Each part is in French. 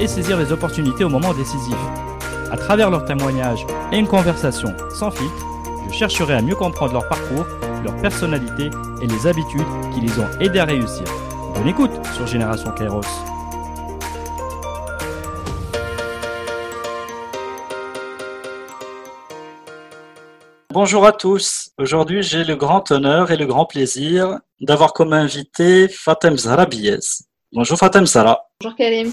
et saisir les opportunités au moment décisif. À travers leurs témoignages et une conversation sans filtre, je chercherai à mieux comprendre leur parcours, leur personnalité et les habitudes qui les ont aidés à réussir. Bonne écoute sur Génération Kairos. Bonjour à tous. Aujourd'hui, j'ai le grand honneur et le grand plaisir d'avoir comme invité Fatem Zara Bonjour Fatem Zara. Bonjour Karim.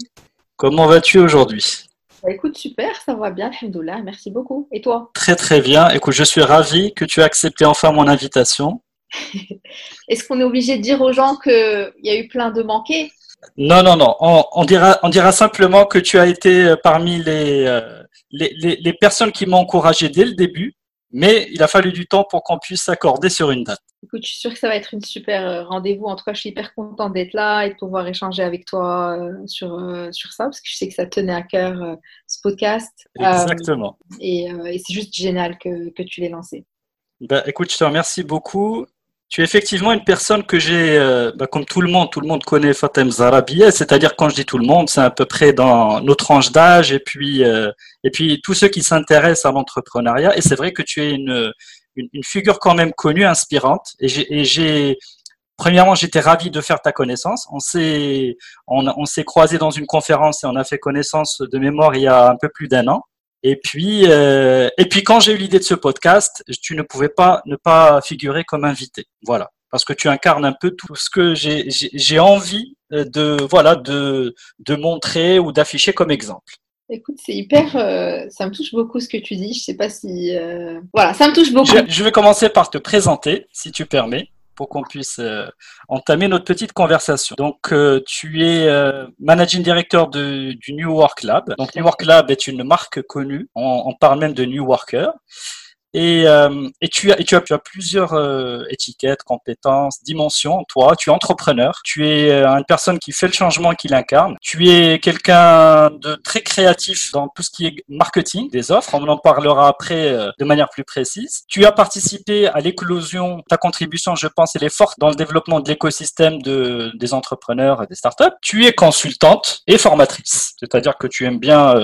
Comment vas-tu aujourd'hui? Bah, Écoute, super, ça va bien, alhamdoulilah, merci beaucoup. Et toi? Très très bien. Écoute, je suis ravi que tu aies accepté enfin mon invitation. Est-ce qu'on est obligé de dire aux gens qu'il y a eu plein de manqués? Non, non, non. On, dira, on dira simplement que tu as été euh, parmi les, euh, les, les personnes qui m'ont encouragé dès le début mais il a fallu du temps pour qu'on puisse s'accorder sur une date. Écoute, je suis sûre que ça va être une super euh, rendez-vous. En tout cas, je suis hyper contente d'être là et de pouvoir échanger avec toi euh, sur, euh, sur ça, parce que je sais que ça tenait à cœur ce podcast. Exactement. et, c'est juste génial que, que tu l'aies lancé. Bah, écoute, je te remercie beaucoup. Tu es effectivement une personne que j'ai, euh, bah, comme tout le monde, tout le monde connaît Fatem Zarabi, c'est-à-dire quand je dis tout le monde, c'est à peu près dans nos tranches d'âge et puis euh, et puis tous ceux qui s'intéressent à l'entrepreneuriat. Et c'est vrai que tu es une, une, figure quand même connue, inspirante. Et j'ai Premièrement, j'étais ravi de faire ta connaissance. On s'est on, s'est croisé dans une conférence et on a fait connaissance de mémoire il y a un peu plus d'un an. Et puis, euh, et puis quand j'ai eu l'idée de ce podcast, tu ne pouvais pas ne pas figurer comme invité. Voilà, parce que tu incarnes un peu tout ce que j'ai envie euh, de voilà de de montrer ou d'afficher comme exemple. Écoute, c'est hyper, euh, ça me touche beaucoup ce que tu dis. Je sais pas si, voilà, ça me touche beaucoup. je vais commencer par te présenter, si tu permets pour qu'on puisse euh, entamer notre petite conversation. Donc, euh, tu es euh, managing director de, du New Work Lab. Donc, New Work Lab est une marque connue. On, on parle même de New Worker. Et, euh, et, tu, as, et tu, as, tu as plusieurs euh, étiquettes, compétences, dimensions. Toi, tu es entrepreneur, tu es euh, une personne qui fait le changement, qui l'incarne. Tu es quelqu'un de très créatif dans tout ce qui est marketing des offres. On en parlera après de manière plus précise. Tu as participé à l'éclosion. Ta contribution, je pense, elle est forte dans le développement de l'écosystème de, des entrepreneurs et des startups. Tu es consultante et formatrice, c'est-à-dire que tu aimes bien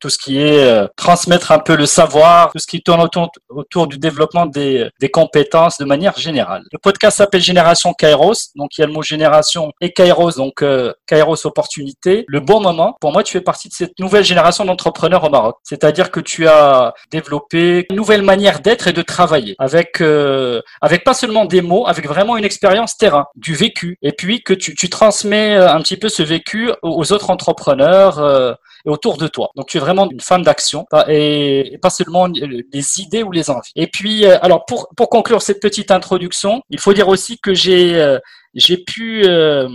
tout ce qui est transmettre un peu le savoir, tout ce qui tourne autour autour du développement des, des compétences de manière générale. Le podcast s'appelle Génération Kairos, donc il y a le mot génération et Kairos, donc euh, Kairos opportunité. Le bon moment, pour moi, tu fais partie de cette nouvelle génération d'entrepreneurs au Maroc. C'est-à-dire que tu as développé une nouvelle manière d'être et de travailler avec euh, avec pas seulement des mots, avec vraiment une expérience terrain, du vécu, et puis que tu, tu transmets euh, un petit peu ce vécu aux autres entrepreneurs euh, et autour de toi. Donc tu es vraiment une femme d'action et, pas seulement des idées ou les et puis, euh, alors pour, pour conclure cette petite introduction, il faut dire aussi que j'ai euh, j'ai pu euh,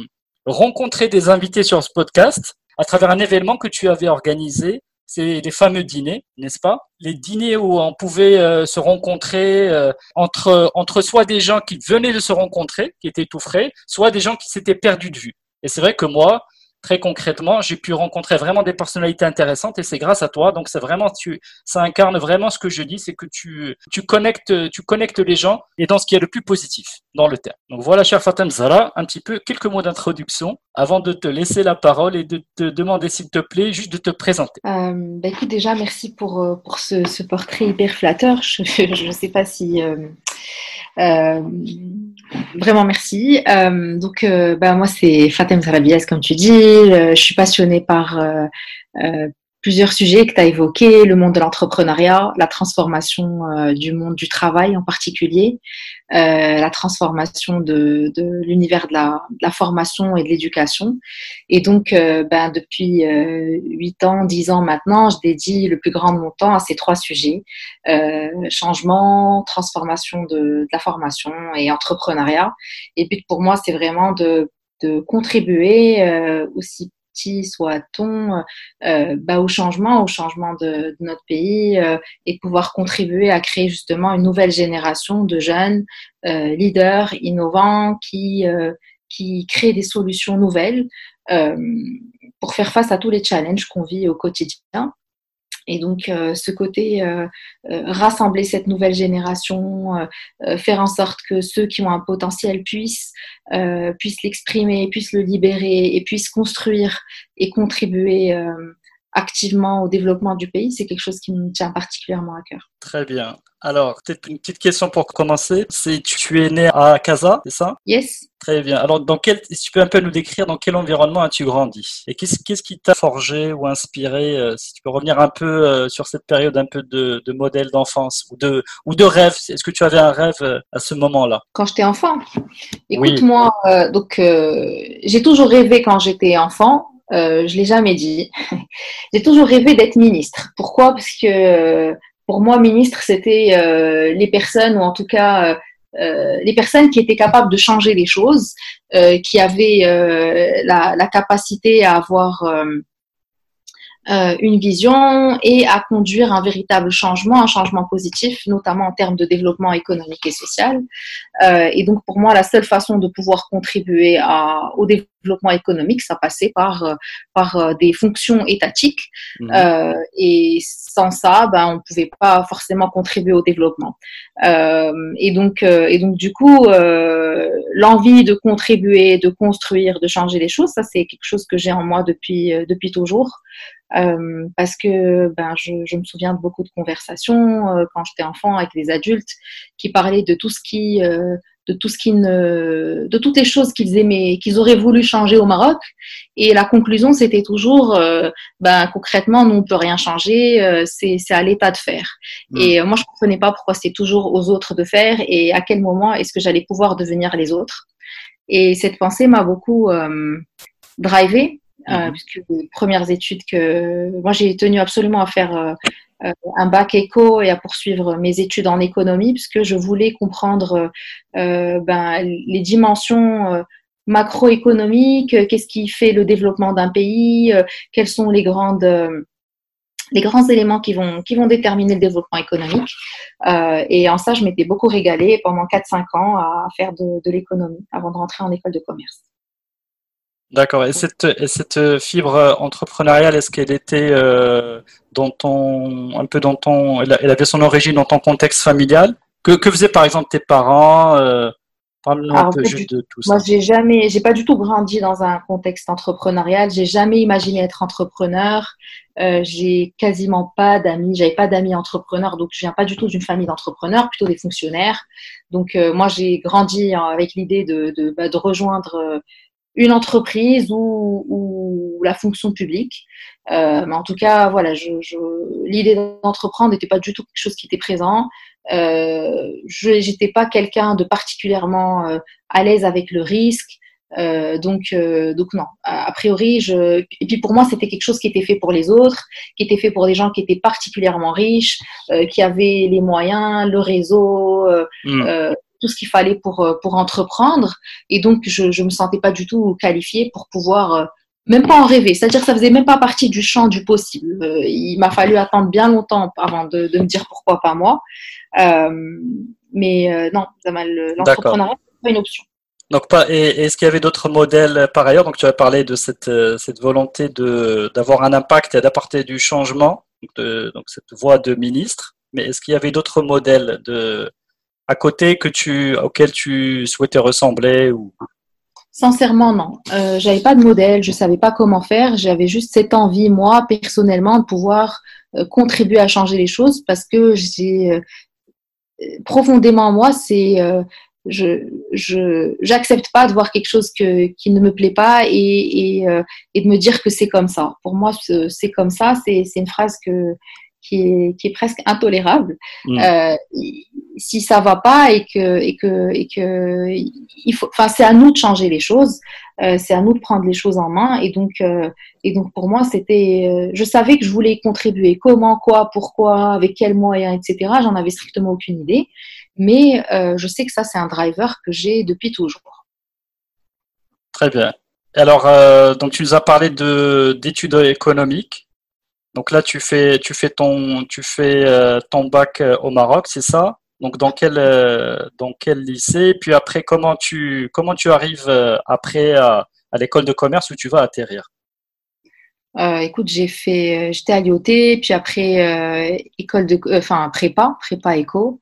rencontrer des invités sur ce podcast à travers un événement que tu avais organisé. C'est les fameux dîners, n'est-ce pas? Les dîners où on pouvait se rencontrer entre entre soit des gens qui venaient de se rencontrer, qui étaient tout frais, soit des gens qui s'étaient perdus de vue. Et c'est vrai que moi, très concrètement, j'ai pu rencontrer vraiment des personnalités intéressantes et c'est grâce à toi. Donc c'est vraiment tu, ça incarne vraiment ce que je dis, c'est que tu, tu connectes, tu connectes les gens et dans ce qui est le plus positif dans le terme. Donc voilà, cher Fatem Zara, un petit peu quelques mots d'introduction avant de te laisser la parole et de te demander s'il te plaît juste de te présenter. Euh, bah écoute, déjà merci pour euh, pour ce, portrait hyper flatteur. Je ne sais pas si euh, vraiment merci. Euh, donc, euh, bah, moi, c'est Fatem Sarabias, comme tu dis. je suis passionnée par plusieurs sujets que tu as évoqués, le monde de l'entrepreneuriat, la transformation euh, du monde du travail en particulier, euh, la transformation de, de l'univers de la, de la, formation et de l'éducation. Et donc, euh, ben, depuis huit ans, dix ans maintenant, je dédie le plus grand de mon temps à ces trois sujets changement, transformation de, de, la formation et entrepreneuriat. Et puis pour moi, c'est vraiment de, de contribuer aussi soit-on bah, au changement, au changement de, notre pays et pouvoir contribuer à créer justement une nouvelle génération de jeunes leaders innovants qui qui créent des solutions nouvelles pour faire face à tous les challenges qu'on vit au quotidien. Et donc, euh, ce côté euh, euh, rassembler cette nouvelle génération, faire en sorte que ceux qui ont un potentiel puissent, puissent l'exprimer, puissent le libérer et puissent construire et contribuer activement au développement du pays, c'est quelque chose qui me tient particulièrement à cœur. Très bien. Alors, peut-être une petite question pour commencer. C'est tu es né à Casa, c'est ça? Yes. Très bien. Alors, dans quel, si tu peux un peu nous décrire dans quel environnement as-tu grandi? Et qu'est-ce, qu'est-ce qui t'a forgé ou inspiré euh, Si tu peux revenir un peu euh, sur cette période un peu de, de modèle d'enfance ou de, ou de rêve? Est-ce que tu avais un rêve euh, à ce moment-là? Quand j'étais enfant? Écoute-moi, donc j'ai toujours rêvé quand j'étais enfant euh, je l'ai jamais dit. J'ai toujours rêvé d'être ministre. Pourquoi? Parce que pour moi, ministre, c'était euh, les personnes, ou en tout cas euh, les personnes qui étaient capables de changer les choses, qui avaient la, capacité à avoir euh, une vision et à conduire un véritable changement, un changement positif, notamment en termes de développement économique et social. Euh, et donc pour moi, la seule façon de pouvoir contribuer au développement économique, ça passait par, euh, par euh, des fonctions étatiques. Mmh. Euh, et sans ça, ben, on ne pouvait pas forcément contribuer au développement. Euh, et, donc, et donc du coup, l'envie de contribuer, de construire, de changer les choses, ça c'est quelque chose que j'ai en moi depuis, depuis toujours. Euh, parce que ben, je, je, me souviens de beaucoup de conversations euh, quand j'étais enfant avec des adultes qui parlaient de tout ce qui, euh, de tout ce qui ne, de toutes les choses qu'ils aimaient, qu'ils auraient voulu changer au Maroc. Et la conclusion, c'était toujours, euh, ben concrètement, nous on peut rien changer, c'est à l'État de faire. Mmh. Et moi, je comprenais pas pourquoi c'est toujours aux autres de faire et à quel moment est-ce que j'allais pouvoir devenir les autres. Et cette pensée m'a beaucoup drivé euh, mhm. puisque les premières études que moi j'ai tenu absolument à faire euh, euh, un bac éco et à poursuivre mes études en économie puisque je voulais comprendre ben, les dimensions macroéconomiques, qu'est-ce qui fait le développement d'un pays, quels sont les grandes les grands éléments qui vont, qui vont déterminer le développement économique. Euh, et en ça, je m'étais beaucoup régalée pendant 4-5 ans à faire de l'économie avant de rentrer en école de commerce. D'accord. Et cette, et cette fibre entrepreneuriale, est-ce qu'elle était euh, dans ton, un peu dans ton, elle avait son origine dans ton contexte familial? Que, que faisaient par exemple tes parents euh, Parle-nous un peu juste de tout ça. Moi, j'ai jamais, j'ai pas du tout grandi dans un contexte entrepreneurial. J'ai jamais imaginé être entrepreneur. Euh, j'ai quasiment pas d'amis. J'avais pas d'amis entrepreneurs, donc je viens pas du tout d'une famille d'entrepreneurs, plutôt des fonctionnaires. Donc euh, moi, j'ai grandi avec l'idée de, de, bah, de rejoindre une entreprise ou, ou la fonction publique. Euh, mais en tout cas, voilà, je, je, l'idée d'entreprendre n'était pas du tout quelque chose qui était présent. Euh, je n'étais pas quelqu'un de particulièrement euh, à l'aise avec le risque. Euh, donc, euh, donc non. A, priori, je... et puis pour moi, c'était quelque chose qui était fait pour les autres, qui était fait pour des gens qui étaient particulièrement riches, euh, qui avaient les moyens, le réseau, mmh tout ce qu'il fallait pour, euh, pour entreprendre. Et donc, je ne me sentais pas du tout qualifiée pour pouvoir, euh, même pas en rêver. C'est-à-dire que ça faisait même pas partie du champ du possible. Euh, il m'a fallu attendre bien longtemps avant de, de, me dire pourquoi pas moi. mais non, l'entrepreneuriat, c'est pas une option. Donc, est-ce qu'il y avait d'autres modèles par ailleurs? Donc, tu as parlé de cette, cette volonté d'avoir un impact et d'apporter du changement, de, donc cette voie de ministre. Mais est-ce qu'il y avait d'autres modèles de, à côté que tu, auquel tu souhaitais ressembler ou... Sincèrement, non. Euh, j'avais pas de modèle, je savais pas comment faire. J'avais juste cette envie, moi, personnellement, de pouvoir euh, contribuer à changer les choses parce que j'ai euh, profondément moi, c'est euh, je je j'accepte pas de voir quelque chose que, qui ne me plaît pas et, et, euh, et de me dire que c'est comme ça. Pour moi, c'est comme ça. C'est une phrase que qui est, qui est presque intolérable. Mmh. Euh, si ça va pas et que et que et que il faut, enfin c'est à nous de changer les choses, euh, c'est à nous de prendre les choses en main et donc euh, et donc pour moi c'était, euh, je savais que je voulais contribuer. Comment, quoi, pourquoi, avec quels moyens, etc. J'en avais strictement aucune idée, mais je sais que ça c'est un driver que j'ai depuis toujours. Très bien. Alors, donc tu nous as parlé de d'études économiques. Donc là, tu fais tu fais ton tu fais ton bac au Maroc, c'est ça? Donc dans quel dans quel lycée? Puis après, comment tu comment tu arrives après à, l'école de commerce où tu vas atterrir? Écoute, j'ai fait, j'étais à l'IOT, puis après école de, enfin prépa, prépa éco.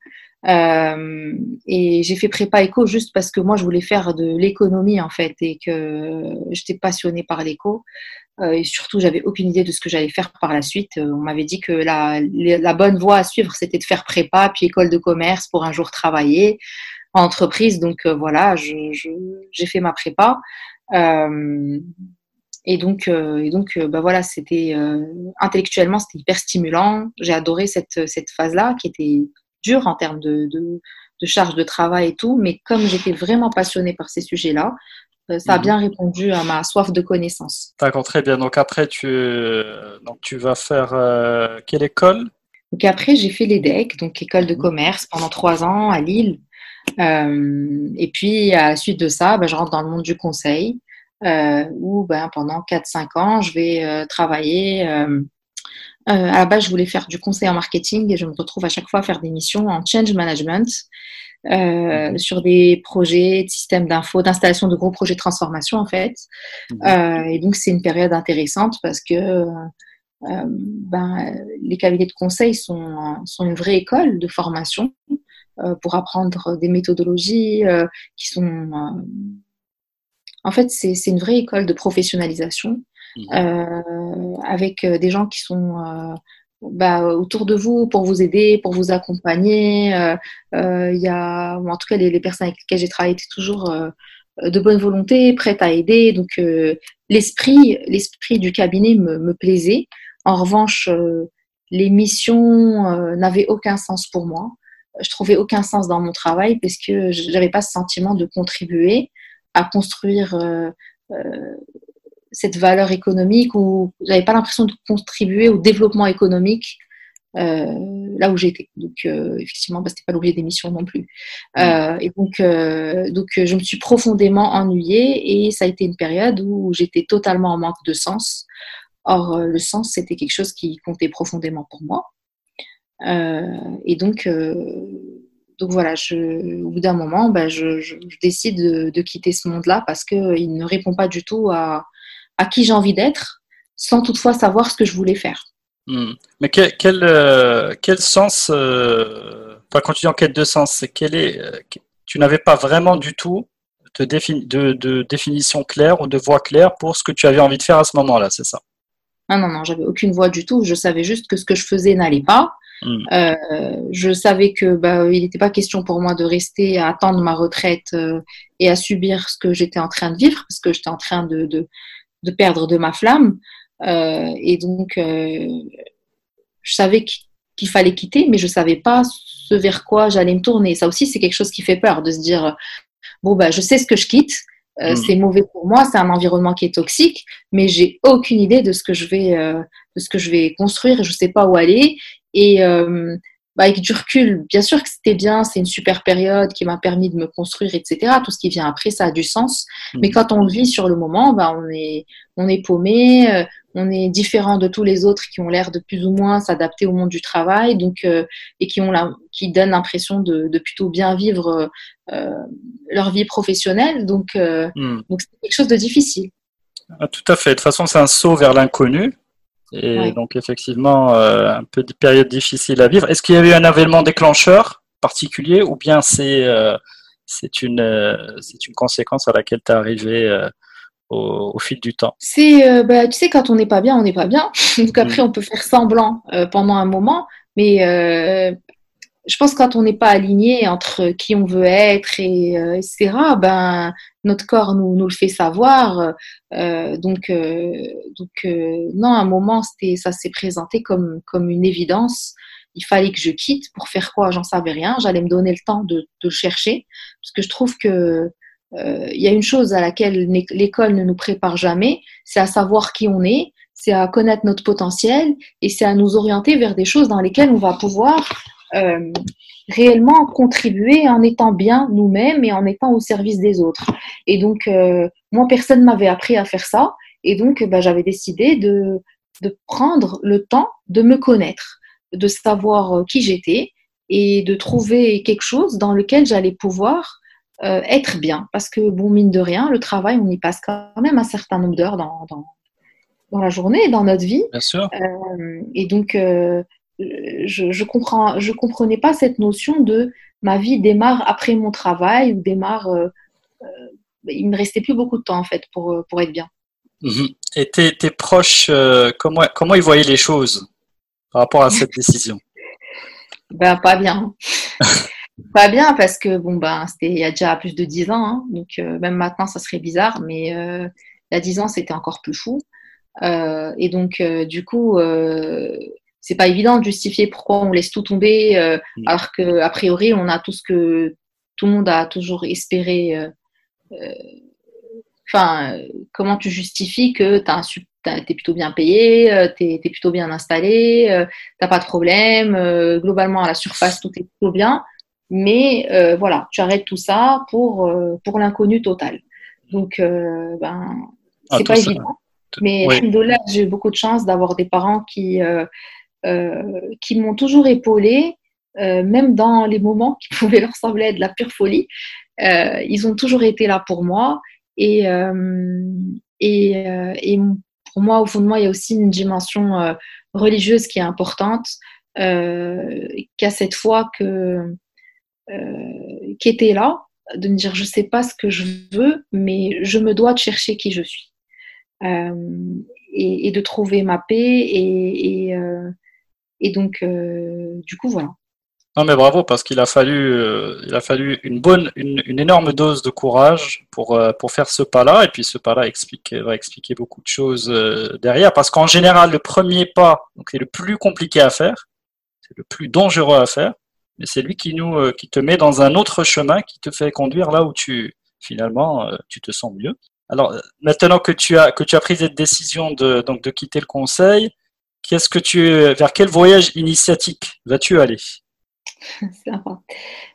Euh, et j'ai fait prépa éco juste parce que moi je voulais faire de l'économie en fait et que j'étais passionnée par l'éco. euh, et surtout j'avais aucune idée de ce que j'allais faire par la suite. Euh, on m'avait dit que la, bonne voie à suivre c'était de faire prépa puis école de commerce pour un jour travailler en entreprise. Donc voilà, j'ai fait ma prépa. Et donc, bah voilà, c'était intellectuellement, c'était hyper stimulant. J'ai adoré cette, phase-là qui était dur en termes de, de, charge de travail et tout, mais comme j'étais vraiment passionnée par ces sujets-là, euh, ça a mhm. bien répondu à ma soif de connaissance. D'accord, très bien. Donc après, tu, donc tu vas faire euh, quelle école? Donc après, j'ai fait l'EDEC, donc école de mhm. commerce, pendant trois ans à Lille. Euh, et puis, à la suite de ça, ben, je rentre dans le monde du conseil, où ben, pendant 4-5 ans, je vais travailler euh, à la base, je voulais faire du conseil en marketing et je me retrouve à chaque fois à faire des missions en change management euh, mhm. sur des projets de systèmes d'info, d'installation de gros projets de transformation en fait. Mhm. Euh, et donc, c'est une période intéressante parce que ben, les cabinets de conseil sont, sont une vraie école de formation pour apprendre des méthodologies qui sont... en fait, c'est une vraie école de professionnalisation Mhm. Euh, avec euh, des gens qui sont euh, bah, autour de vous pour vous aider, pour vous accompagner. Il y a, en tout cas, les, personnes avec lesquelles j'ai travaillé étaient toujours de bonne volonté, prêtes à aider. Donc, l'esprit, l'esprit du cabinet me, me, plaisait. En revanche, les missions n'avaient aucun sens pour moi. Je trouvais aucun sens dans mon travail parce que j'avais pas ce sentiment de contribuer à construire cette valeur économique ou j'avais pas l'impression de contribuer au développement économique euh, là où j'étais. Donc euh, effectivement, bah, c'était pas l'objet des missions non plus. Euh, et donc, donc je me suis profondément ennuyée et ça a été une période où j'étais totalement en manque de sens. Or le sens c'était quelque chose qui comptait profondément pour moi. et donc donc voilà, je, au bout d'un moment, bah, je, je, décide de, de, quitter ce monde-là parce qu'il ne répond pas du tout à, à qui j'ai envie d'être, sans toutefois savoir ce que je voulais faire. Hmm. Mais quel, quel, euh, quel sens, euh, quand tu dis en quête de sens, quel est, euh, tu n'avais pas vraiment du tout de, de, de, définition claire ou de voix claire pour ce que tu avais envie de faire à ce moment-là, c'est ça? Non, non, non, j'avais aucune voix du tout. Je savais juste que ce que je faisais n'allait pas. Hmm. je savais que bah, il n'était pas question pour moi de rester à attendre ma retraite et à subir ce que j'étais en train de vivre, parce que j'étais en train de, de, de perdre de ma flamme. Euh, et donc, euh, je savais qu'il fallait quitter, mais je savais pas ce vers quoi j'allais me tourner. Ça aussi, c'est quelque chose qui fait peur de se dire bon bah je sais ce que je quitte, euh, hmm. c'est mauvais pour moi, c'est un environnement qui est toxique, mais j'ai aucune idée de ce que je vais de ce que je vais construire, je sais pas où aller. Et bah, avec du recul, bien sûr que c'était bien, c'est une super période qui m'a permis de me construire, etc. Tout ce qui vient après, ça a du sens. Mhm. Mais quand on le vit sur le moment, bah, on, est, on est paumé, euh, on est différent de tous les autres qui ont l'air de plus ou moins s'adapter au monde du travail, donc euh, et qui ont la, qui donnent l'impression de, de, plutôt bien vivre euh, leur vie professionnelle. Donc, mhm. donc c'est quelque chose de difficile. Ah, tout à fait. De toute façon, c'est un saut vers l'inconnu. Et donc, effectivement, euh, un peu de période difficile à vivre. Est-ce qu'il y a eu un événement déclencheur particulier ou bien c'est euh, c'est une, euh, c'est une conséquence à laquelle tu es arrivé au, fil du temps? C'est, bah, tu sais, quand on n'est pas bien, on n'est pas bien. donc après, mm. on peut faire semblant pendant un moment, mais je pense que quand on n'est pas aligné entre qui on veut être et etc. Ben notre corps nous, nous le fait savoir. Euh, donc euh, donc euh, non, à un moment ça s'est présenté comme comme une évidence. Il fallait que je quitte pour faire quoi? J'en savais rien. J'allais me donner le temps de, de chercher parce que je trouve que il y a une chose à laquelle l'école ne nous prépare jamais, c'est à savoir qui on est, c'est à connaître notre potentiel et c'est à nous orienter vers des choses dans lesquelles on va pouvoir réellement contribuer en étant bien nous-mêmes et en étant au service des autres. Et donc, moi, personne m'avait appris à faire ça. Et donc, bah, j'avais décidé de, de prendre le temps de me connaître, de savoir qui j'étais et de trouver quelque chose dans lequel j'allais pouvoir euh, être bien. Parce que, bon, mine de rien, le travail, on y passe quand même un certain nombre d'heures dans, dans, dans, la journée, dans notre vie. Bien sûr. Euh, et donc, euh, je je, comprends, je comprenais pas cette notion de ma vie démarre après mon travail ou démarre. il me restait plus beaucoup de temps, en fait, pour, pour être bien. Mhm. Et tes, tes proches, comment, comment ils voyaient les choses par rapport à cette décision? Ben, pas bien. pas bien parce que bon ben c'était il y a déjà plus de 10 ans, hein. donc euh, même maintenant ça serait bizarre, mais euh, il y a 10 ans c'était encore plus fou. Euh, et donc du coup c'est pas évident de justifier pourquoi on laisse tout tomber mm. alors que a priori on a tout ce que tout le monde a toujours espéré. Enfin, comment tu justifies que tu t'es plutôt bien payé, euh, t'es es plutôt bien installé, euh, t'as pas de problème, euh, globalement à la surface tout est plutôt bien, mais voilà, tu arrêtes tout ça pour, pour l'inconnu total. Donc, ben, ah, c'est pas évident. Mais oui. j'ai eu beaucoup de chance d'avoir des parents qui, qui m'ont toujours épaulé, même dans les moments qui pouvaient leur sembler être de la pure folie. ils ont toujours été là pour moi et, et, et pour moi, au fond de moi, il y a aussi une dimension euh, religieuse qui est importante, euh, qu'à cette fois que, euh, qui était là, de me dire je ne sais pas ce que je veux, mais je me dois de chercher qui je suis. Et, de trouver ma paix. Et, et, et donc, du coup, voilà. Non mais bravo parce qu'il a fallu, euh, il a fallu une bonne, une, énorme dose de courage pour euh, pour faire ce pas-là et puis ce pas-là explique, va expliquer beaucoup de choses euh, derrière parce qu'en général le premier pas donc c'est le plus compliqué à faire, c'est le plus dangereux à faire, mais c'est lui qui nous qui te met dans un autre chemin qui te fait conduire là où tu finalement tu te sens mieux. Alors maintenant que tu as que tu as pris cette décision de donc de quitter le conseil, qu'est-ce que tu vers quel voyage initiatique vas-tu aller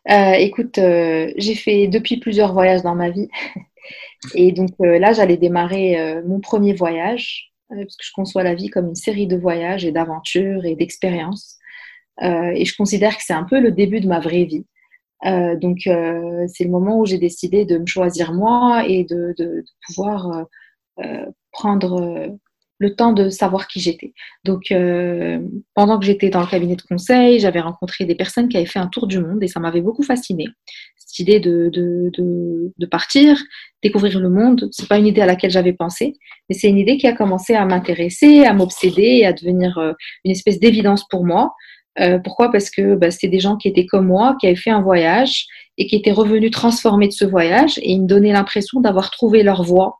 Euh, écoute, euh, j'ai fait depuis plusieurs voyages dans ma vie. Et donc euh, là, j'allais démarrer mon premier voyage, parce que je conçois la vie comme une série de voyages et d'aventures et d'expériences. et je considère que c'est un peu le début de ma vraie vie. donc c'est le moment où j'ai décidé de me choisir moi et de pouvoir prendre le temps de savoir qui j'étais. Donc, euh, pendant que j'étais dans le cabinet de conseil, j'avais rencontré des personnes qui avaient fait un tour du monde et ça m'avait beaucoup fasciné. Cette idée de, de, de, partir, découvrir le monde, c'est pas une idée à laquelle j'avais pensé, mais c'est une idée qui a commencé à m'intéresser, à m'obséder à devenir euh, une espèce d'évidence pour moi. Euh, pourquoi? Parce que bah, c'était des gens qui étaient comme moi, qui avaient fait un voyage et qui étaient revenus transformés de ce voyage et ils me donnaient l'impression d'avoir trouvé leur voie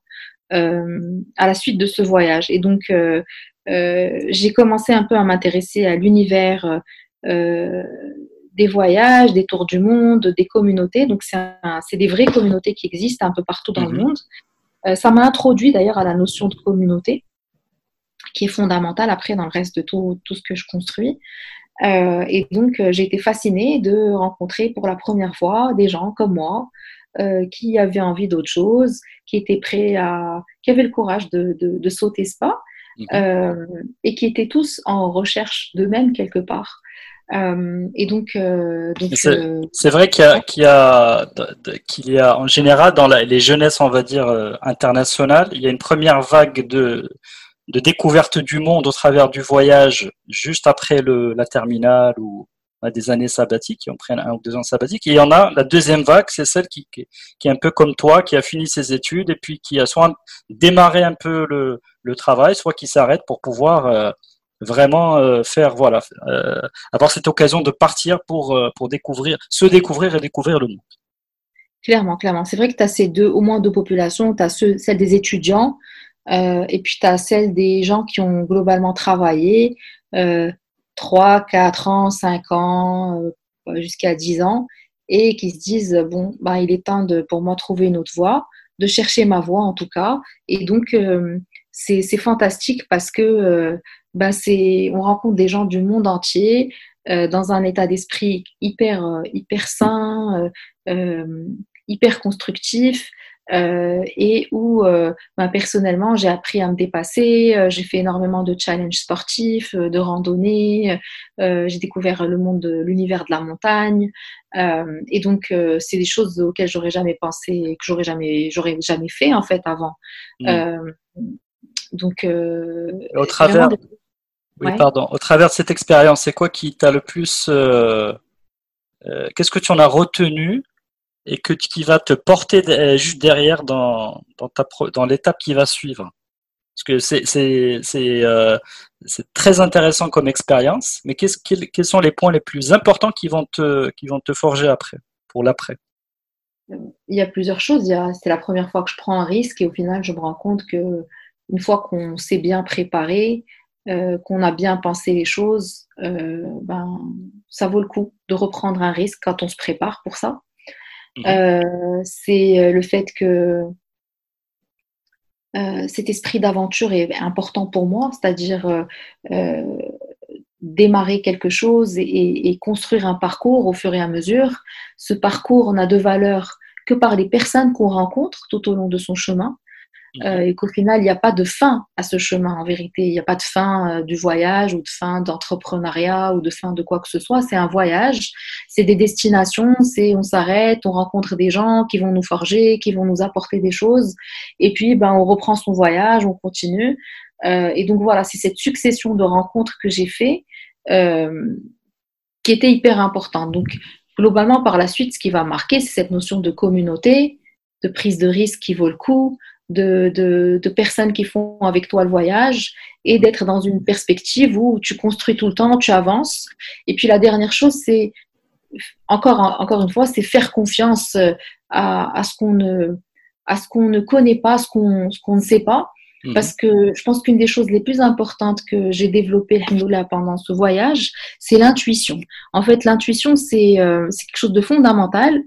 à la suite de ce voyage. Et donc, euh, euh, j'ai commencé un peu à m'intéresser à l'univers des voyages, des tours du monde, des communautés. Donc, c'est des vraies communautés qui existent un peu partout dans le mhm. monde. ça m'a introduit d'ailleurs à la notion de communauté, qui est fondamentale après dans le reste de tout, tout ce que je construis. et donc, j'ai été fascinée de rencontrer pour la première fois des gens comme moi, euh, qui avaient envie d'autre chose, qui étaient prêts à, qui avaient le courage de, de, sauter ce pas, mhm. euh, et qui étaient tous en recherche d'eux-mêmes quelque part. Euh, et donc, c'est vrai qu'il y, a, qu'il y, a, qu'il y a en général dans les jeunesses, on va dire internationales, il y a une première vague de, de découverte du monde au travers du voyage juste après le, la terminale ou on des années sabbatiques, qui ont pris un ou deux ans sabbatiques. Et il y en a, la deuxième vague, c'est celle qui, qui, est un peu comme toi, qui a fini ses études et puis qui a soit démarré un peu le, le travail, soit qui s'arrête pour pouvoir euh, vraiment euh, faire, voilà, euh, avoir cette occasion de partir pour, pour découvrir, se découvrir et découvrir le monde. Clairement, clairement. C'est vrai que tu as ces deux, au moins deux populations. Tu as celle des étudiants et puis tu as celle des gens qui ont globalement travaillé. 3, 4 ans, 5 ans, euh, jusqu'à 10 ans, et qui se disent, bon, bah, il est temps de, pour moi, trouver une autre voie, de chercher ma voie en tout cas. Et donc, euh, c'est fantastique parce que euh, bah, on rencontre des gens du monde entier dans un état d'esprit hyper, hyper sain, hyper constructif. Euh, et où euh, ben, personnellement j'ai appris à me dépasser, euh, j'ai fait énormément de challenges sportifs, de randonnées, j'ai découvert le monde de l'univers de la montagne et donc c'est des choses auxquelles j'aurais jamais pensé, que j'aurais jamais, j'aurais jamais fait en fait avant. Mmh. donc au travers, oui pardon, au travers de cette expérience, c'est quoi qui t'a le plus, qu'est-ce que tu en as retenu et que, qui va te porter euh, juste derrière dans, dans, ta, dans l'étape qui va suivre. Parce que c'est, c'est, euh, c'est très intéressant comme expérience, mais qu'est-ce, quels, quels sont les points les plus importants qui vont te, qui vont te forger après, pour l'après? Il y a plusieurs choses. C'est la première fois que je prends un risque et au final, je me rends compte que une fois qu'on s'est bien préparé, euh, qu'on a bien pensé les choses, ben, ça vaut le coup de reprendre un risque quand on se prépare pour ça. Mhm. Euh, c'est euh, le fait que euh, cet esprit d'aventure est important pour moi, c'est-à-dire démarrer quelque chose et, et, construire un parcours au fur et à mesure. Ce parcours n'a de valeur que par les personnes qu'on rencontre tout au long de son chemin. Euh, et qu'au final, il n'y a pas de fin à ce chemin en vérité. Il n'y a pas de fin euh, du voyage ou de fin d'entrepreneuriat ou de fin de quoi que ce soit. C'est un voyage, c'est des destinations, c'est on s'arrête, on rencontre des gens qui vont nous forger, qui vont nous apporter des choses. Et puis, ben, on reprend son voyage, on continue. Euh, et donc voilà, c'est cette succession de rencontres que j'ai fait qui était hyper importante. Donc globalement, par la suite, ce qui va marquer, c'est cette notion de communauté, de prise de risque qui vaut le coup, de, de, personnes qui font avec toi le voyage et d'être dans une perspective où tu construis tout le temps, tu avances. Et puis la dernière chose, c'est encore, encore une fois, c'est faire confiance euh, à, à ce qu'on ne, à ce qu'on ne connaît pas, ce qu'on, ce qu'on ne sait pas. Mhm. Parce que je pense qu'une des choses les plus importantes que j'ai développées pendant ce voyage, c'est l'intuition. En fait, l'intuition, c'est, euh, c'est quelque chose de fondamental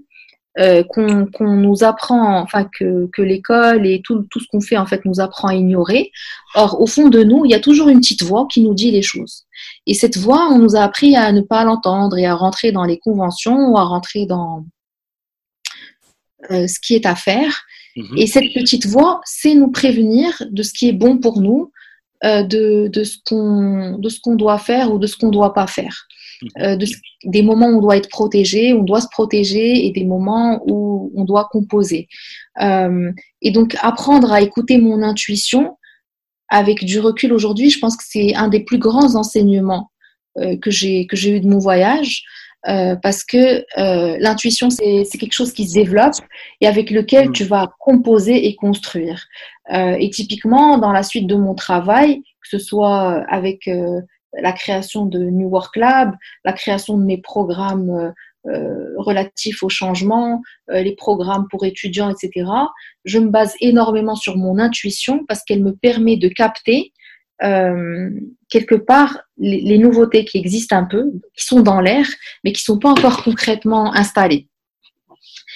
euh, qu'on nous apprend, enfin que, que l'école et tout, tout ce qu'on fait en fait nous apprend à ignorer. Or, au fond de nous, il y a toujours une petite voix qui nous dit les choses. Et cette voix, on nous a appris à ne pas l'entendre et à rentrer dans les conventions ou à rentrer dans euh, ce qui est à faire. Mhm. Et cette petite voix, c'est nous prévenir de ce qui est bon pour nous, euh, de, de ce qu'on doit faire ou de ce qu'on ne doit pas faire. Euh, des moments où on doit être protégé, on doit se protéger, et des moments où on doit composer. Euh, et donc apprendre à écouter mon intuition avec du recul aujourd'hui, je pense que c'est un des plus grands enseignements euh, que j'ai que j'ai eu de mon voyage. parce que l'intuition, c'est quelque chose qui se développe et avec lequel mm. tu vas composer et construire. et typiquement, dans la suite de mon travail, que ce soit avec la création de New Work Lab, la création de mes programmes euh, euh, relatifs au changement, euh, les programmes pour étudiants, etc. Je me base énormément sur mon intuition parce qu'elle me permet de capter quelque part les, nouveautés qui existent un peu, qui sont dans l'air, mais qui ne sont pas encore concrètement installées.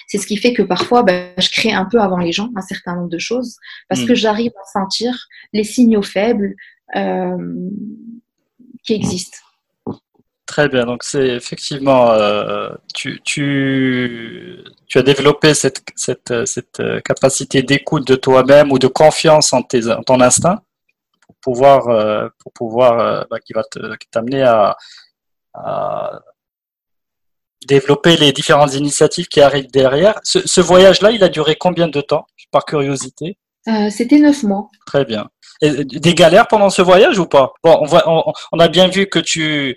C'est ce qui fait que parfois, ben, je crée un peu avant les gens un certain nombre de choses parce que j'arrive à sentir les signaux faibles, qui existe. Très bien, donc c'est effectivement, euh, tu, tu, tu, as développé cette, cette, cette capacité d'écoute de toi-même ou de confiance en, tes, en ton instinct pour pouvoir, euh, pour pouvoir euh, bah, qui va t'amener à, à, développer les différentes initiatives qui arrivent derrière. Ce, ce voyage-là, il a duré combien de temps, par curiosité? C'était neuf mois. Très bien des galères pendant ce voyage ou pas? Bon, on, a bien vu que tu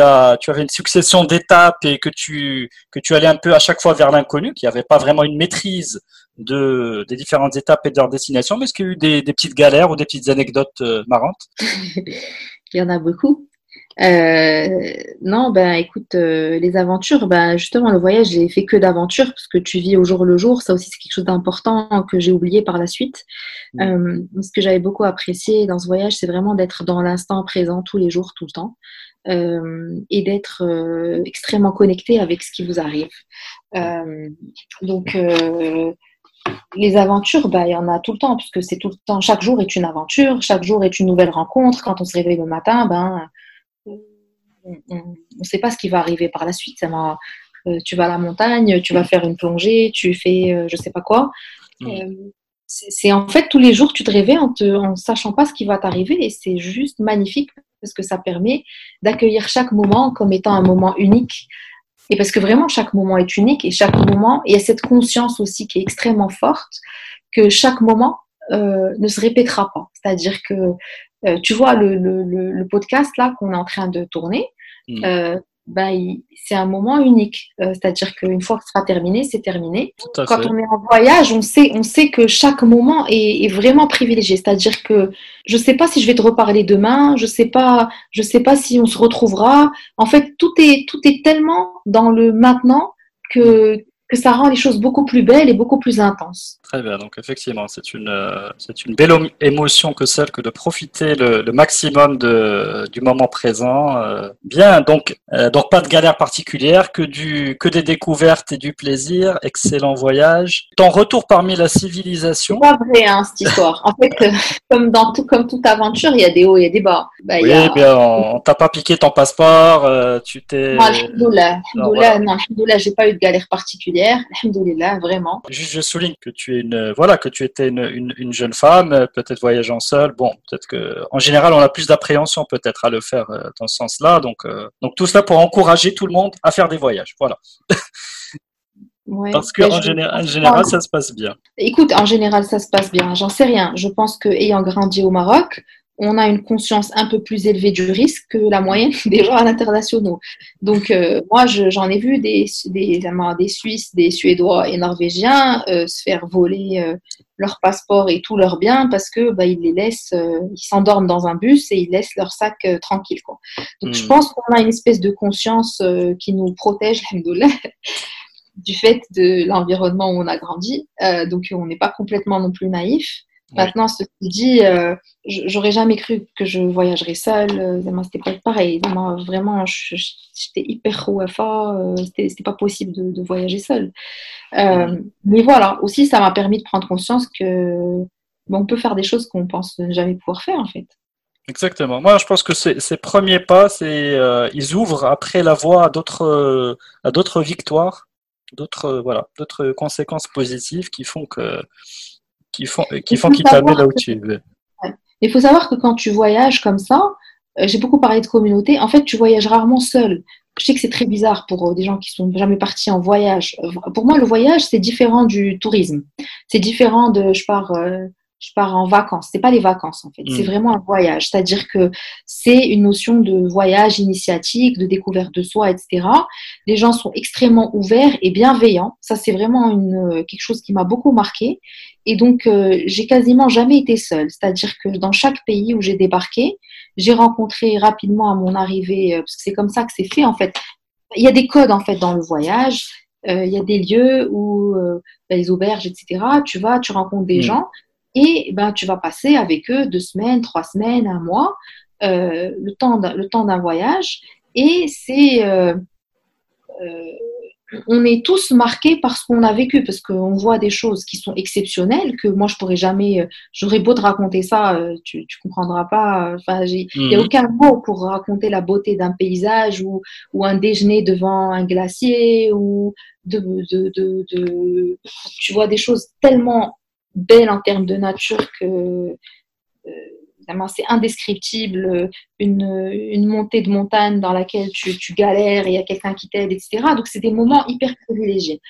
as avais une succession d'étapes et que tu allais un peu à chaque fois vers l'inconnu, qu'il n'y avait pas vraiment une maîtrise de des différentes étapes et de leur destination. Mais est-ce qu'il y a eu des, des petites galères ou des petites anecdotes euh, marrantes? Il y en a beaucoup. Euh, non, ben écoute, euh, les aventures, ben justement, le voyage, j'ai fait que d'aventures parce que tu vis au jour le jour. Ça aussi, c'est quelque chose d'important que j'ai oublié par la suite. Mm. Euh, ce que j'avais beaucoup apprécié dans ce voyage, c'est vraiment d'être dans l'instant présent tous les jours, tout le temps. et d'être extrêmement connecté avec ce qui vous arrive. donc, les aventures, ben, il y en a tout le temps, puisque c'est tout le temps, chaque jour est une aventure, chaque jour est une nouvelle rencontre. Quand on se réveille le matin, ben, on ne sait pas ce qui va arriver par la suite. Ça tu vas à la montagne, tu vas faire une plongée, tu fais je sais pas quoi. Mm. c'est en fait tous les jours tu te réveilles en, ne sachant pas ce qui va t'arriver et c'est juste magnifique parce que ça permet d'accueillir chaque moment comme étant un moment unique. Et parce que vraiment, chaque moment est unique et chaque moment, il y a cette conscience aussi qui est extrêmement forte que chaque moment euh, ne se répétera pas. C'est-à-dire que, euh, tu vois, le, le, le, podcast là qu'on est en train de tourner, mm. euh, ben, c'est un moment unique. Euh, c'est-à-dire qu'une fois que ce sera terminé, c'est terminé. Quand on est en voyage, on sait, on sait que chaque moment est, est vraiment privilégié. C'est-à-dire que je ne sais pas si je vais te reparler demain, je ne sais, pas, je sais pas si on se retrouvera. En fait, tout est, tout est tellement dans le maintenant que, que ça rend les choses beaucoup plus belles et beaucoup plus intenses. Très bien, donc effectivement, c'est une, euh, c'est une belle émotion que celle que de profiter le, maximum de, du moment présent. Euh. bien, donc, euh, donc pas de galère particulière, que, du, que des découvertes et du plaisir, excellent voyage. Ton retour parmi la civilisation? C'est pas vrai, hein, cette histoire. en fait, comme dans tout, comme toute aventure, il y a des hauts et des bas. Bah, oui, bien, on, t'a pas piqué ton passeport, tu t'es. Non, alhamdoulilah, non, j'ai pas eu de galère particulière. Alhamdoulilah, vraiment. Juste, je souligne que tu es voilà que tu étais une, jeune femme, peut-être voyageant seule. Bon, peut-être que en général on a plus d'appréhension peut-être à le faire euh, dans ce sens-là. Donc euh, donc tout cela pour encourager tout le monde à faire des voyages. Voilà. Parce qu'en général, général, ça se passe bien. Écoute, en général, ça se passe bien. J'en sais rien. Je pense que ayant grandi au Maroc, on a une conscience un peu plus élevée du risque que la moyenne des gens à l'international. Donc, euh, moi, j'en ai vu des, des, des Suisses, des Suédois et Norvégiens euh, se faire voler euh, leur passeport et tous leurs biens parce que bah, ils les laissent, ils s'endorment dans un bus et ils laissent leur sac tranquille. Quoi. Donc, je hmm. pense qu'on a une espèce de conscience qui nous protège, du fait de l'environnement où on a grandi. donc, on n'est pas complètement non plus naïf. Maintenant, ce qui dit, euh, j'aurais jamais cru que je voyagerais seule. Euh, c'était pas pareil. Vraiment, j'étais hyper ouafa. Euh, c'était pas possible de, voyager seule. mais voilà, aussi, ça m'a permis de prendre conscience que on peut faire des choses qu'on pense ne jamais pouvoir faire, en fait. Exactement. Moi, je pense que ces, premiers pas, c'est ils ouvrent après la voie à d'autres à d'autres victoires, d'autres voilà, d'autres conséquences positives qui font que qui font qui font qu'il t'amène là où tu veux. Il faut savoir que quand tu voyages comme ça, euh, j'ai beaucoup parlé de communauté, en fait, tu voyages rarement seul. Je sais que c'est très bizarre pour euh, des gens qui sont jamais partis en voyage. Euh, pour moi, le voyage, c'est différent du tourisme. C'est différent de je pars je pars en vacances. C'est pas les vacances en fait, c'est mm. vraiment un voyage. C'est-à-dire que c'est une notion de voyage initiatique, de découverte de soi, etc. Les gens sont extrêmement ouverts et bienveillants. Ça, c'est vraiment une, quelque chose qui m'a beaucoup marqué. Et donc, euh, j'ai quasiment jamais été seule. C'est-à-dire que dans chaque pays où j'ai débarqué, j'ai rencontré rapidement à mon arrivée, euh, parce que c'est comme ça que c'est fait en fait. Il y a des codes en fait dans le voyage. Euh, il y a des lieux où ben, les auberges, etc. Tu vas, tu rencontres des mm. gens et ben, tu vas passer avec eux deux semaines, trois semaines, un mois, euh, le temps d'un voyage. Et c'est. Euh, euh, on est tous marqués par ce qu'on a vécu, parce qu'on voit des choses qui sont exceptionnelles, que moi je pourrais jamais, j'aurais beau te raconter ça, tu, ne comprendras pas. Enfin, il n'y a mhm. aucun mot pour raconter la beauté d'un paysage ou, ou, un déjeuner devant un glacier ou de, de, de, tu vois des choses tellement belle en termes de nature que euh, c'est indescriptible. Une, une, montée de montagne dans laquelle tu, tu galères et il y a quelqu'un qui t'aide, etc. Donc, c'est des moments hyper privilégiés.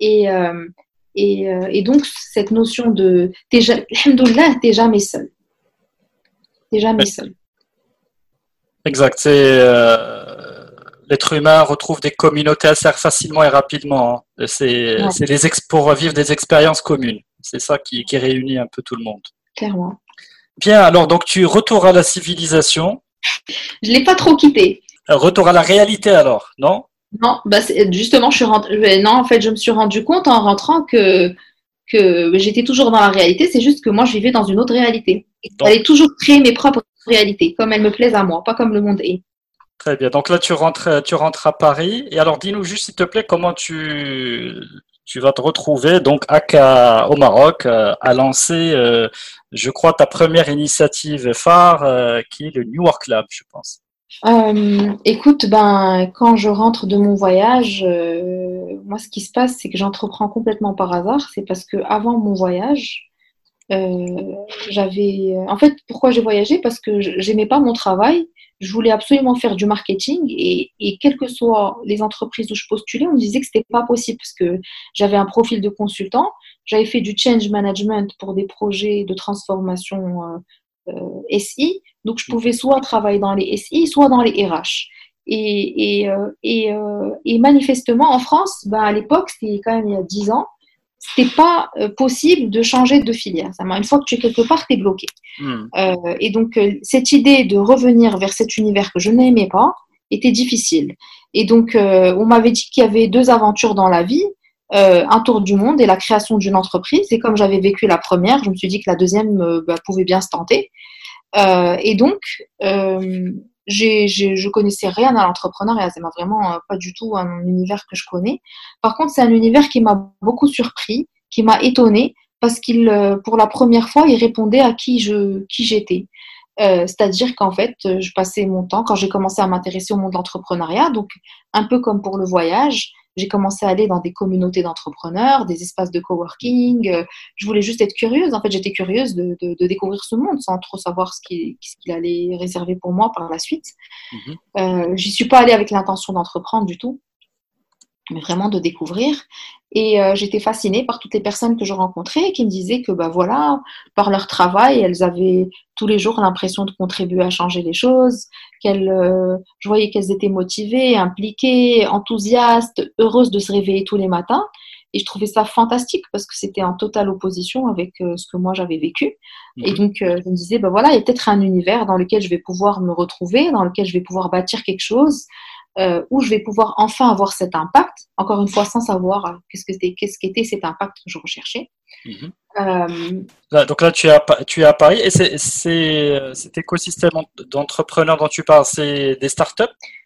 Et, euh, et, euh, et, donc, cette notion de. Alhamdoulilah, t'es jamais seul. T'es jamais seul. Exact. C'est l'être humain retrouve des communautés assez facilement et rapidement. Hein. C'est les pour vivre des expériences communes. C'est ça qui, qui, réunit un peu tout le monde. Clairement. Bien, alors donc tu retour à la civilisation. Je l'ai pas trop quitté. Euh, retour à la réalité alors, non? Non, bah justement, je suis euh, non, en fait, je me suis rendu compte en rentrant que que j'étais toujours dans la réalité. C'est juste que moi, je vivais dans une autre réalité. J'allais toujours créer mes propres réalités, comme elles me plaisent à moi, pas comme le monde est. Très bien. Donc là, tu rentres, tu rentres à Paris. Et alors, dis-nous juste, s'il te plaît, comment tu, tu vas te retrouver donc à, au Maroc euh, à lancer, euh, je crois, ta première initiative phare, euh, qui est le New York Lab, je pense. Écoute, ben, quand je rentre de mon voyage, moi, ce qui se passe, c'est que j'entreprends complètement par hasard. C'est parce que avant mon voyage, j'avais. En fait, pourquoi j'ai voyagé? Parce que j'aimais pas mon travail je voulais absolument faire du marketing et, et, quelles que soient les entreprises où je postulais, on me disait que c'était pas possible parce que j'avais un profil de consultant, j'avais fait du change management pour des projets de transformation euh, euh SI, donc je pouvais soit travailler dans les SI, soit dans les RH. Et, et, euh, et, euh, et manifestement, en France, ben à l'époque, c'était quand même il y a 10 ans, c'était pas euh, possible de changer de filière. Une fois que tu es quelque part, tu es bloqué. Hmm. Euh, et donc, euh, cette idée de revenir vers cet univers que je n'aimais pas était difficile. Et donc, on m'avait dit qu'il y avait deux aventures dans la vie. un tour du monde et la création d'une entreprise. Et comme j'avais vécu la première, je me suis dit que la deuxième bah, pouvait bien se tenter. et donc, j'ai, je connaissais rien à l'entrepreneuriat. C'est vraiment euh, pas du tout un univers que je connais. Par contre, c'est un univers qui m'a beaucoup surpris, qui m'a étonné parce qu'il, euh, pour la première fois, il répondait à qui je, qui j'étais. Euh, c'est-à-dire qu'en fait, je passais mon temps, quand j'ai commencé à m'intéresser au monde de l'entrepreneuriat, donc un peu comme pour le voyage, j'ai commencé à aller dans des communautés d'entrepreneurs, des espaces de coworking. Euh, je voulais juste être curieuse. En fait, j'étais curieuse de, découvrir ce monde sans trop savoir ce qu'il allait réserver pour moi par la suite. Je mhm. Euh, J'y suis pas allée avec l'intention d'entreprendre du tout mais vraiment de découvrir. Et euh, j'étais fascinée par toutes les personnes que je rencontrais qui me disaient que, bah voilà, par leur travail, elles avaient tous les jours l'impression de contribuer à changer les choses, qu'elles, euh, je voyais qu'elles étaient motivées, impliquées, enthousiastes, heureuses de se réveiller tous les matins. Et je trouvais ça fantastique parce que c'était en totale opposition avec euh, ce que moi j'avais vécu. Et mhm. donc, je me disais, bah voilà, il y a peut-être un univers dans lequel je vais pouvoir me retrouver, dans lequel je vais pouvoir bâtir quelque chose, euh, où je vais pouvoir enfin avoir cet impact, encore une fois sans savoir euh, qu'est-ce que qu'est-ce qu'était cet impact que je recherchais. Mhm. Euh, donc là, tu es à, tu es à Paris et c'est, cet écosystème d'entrepreneurs dont tu parles, c'est des startups?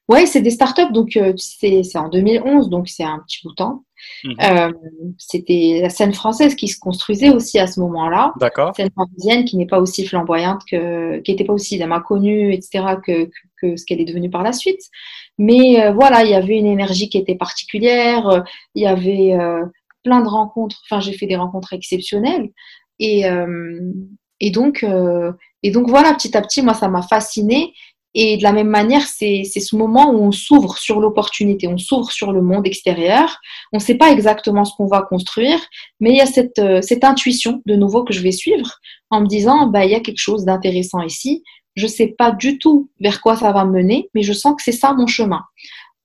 Oui, c'est des startups, donc c'est, en 2011, donc c'est un petit bout de temps. Mhm. c'était la scène française qui se construisait aussi à ce moment-là. D'accord. Scène parisienne qui n'est pas aussi flamboyante que, qui n'était pas aussi connue, etc., que, que, ce qu'elle est devenue par la suite. Mais euh, voilà, il y avait une énergie qui était particulière, euh, il y avait euh, plein de rencontres, enfin j'ai fait des rencontres exceptionnelles. Et, et, donc, et donc voilà, petit à petit, moi, ça m'a fascinée. Et de la même manière, c'est ce moment où on s'ouvre sur l'opportunité, on s'ouvre sur le monde extérieur. On ne sait pas exactement ce qu'on va construire, mais il y a cette, cette, intuition de nouveau que je vais suivre en me disant, bah, il y a quelque chose d'intéressant ici je sais pas du tout vers quoi ça va mener, mais je sens que c'est ça mon chemin.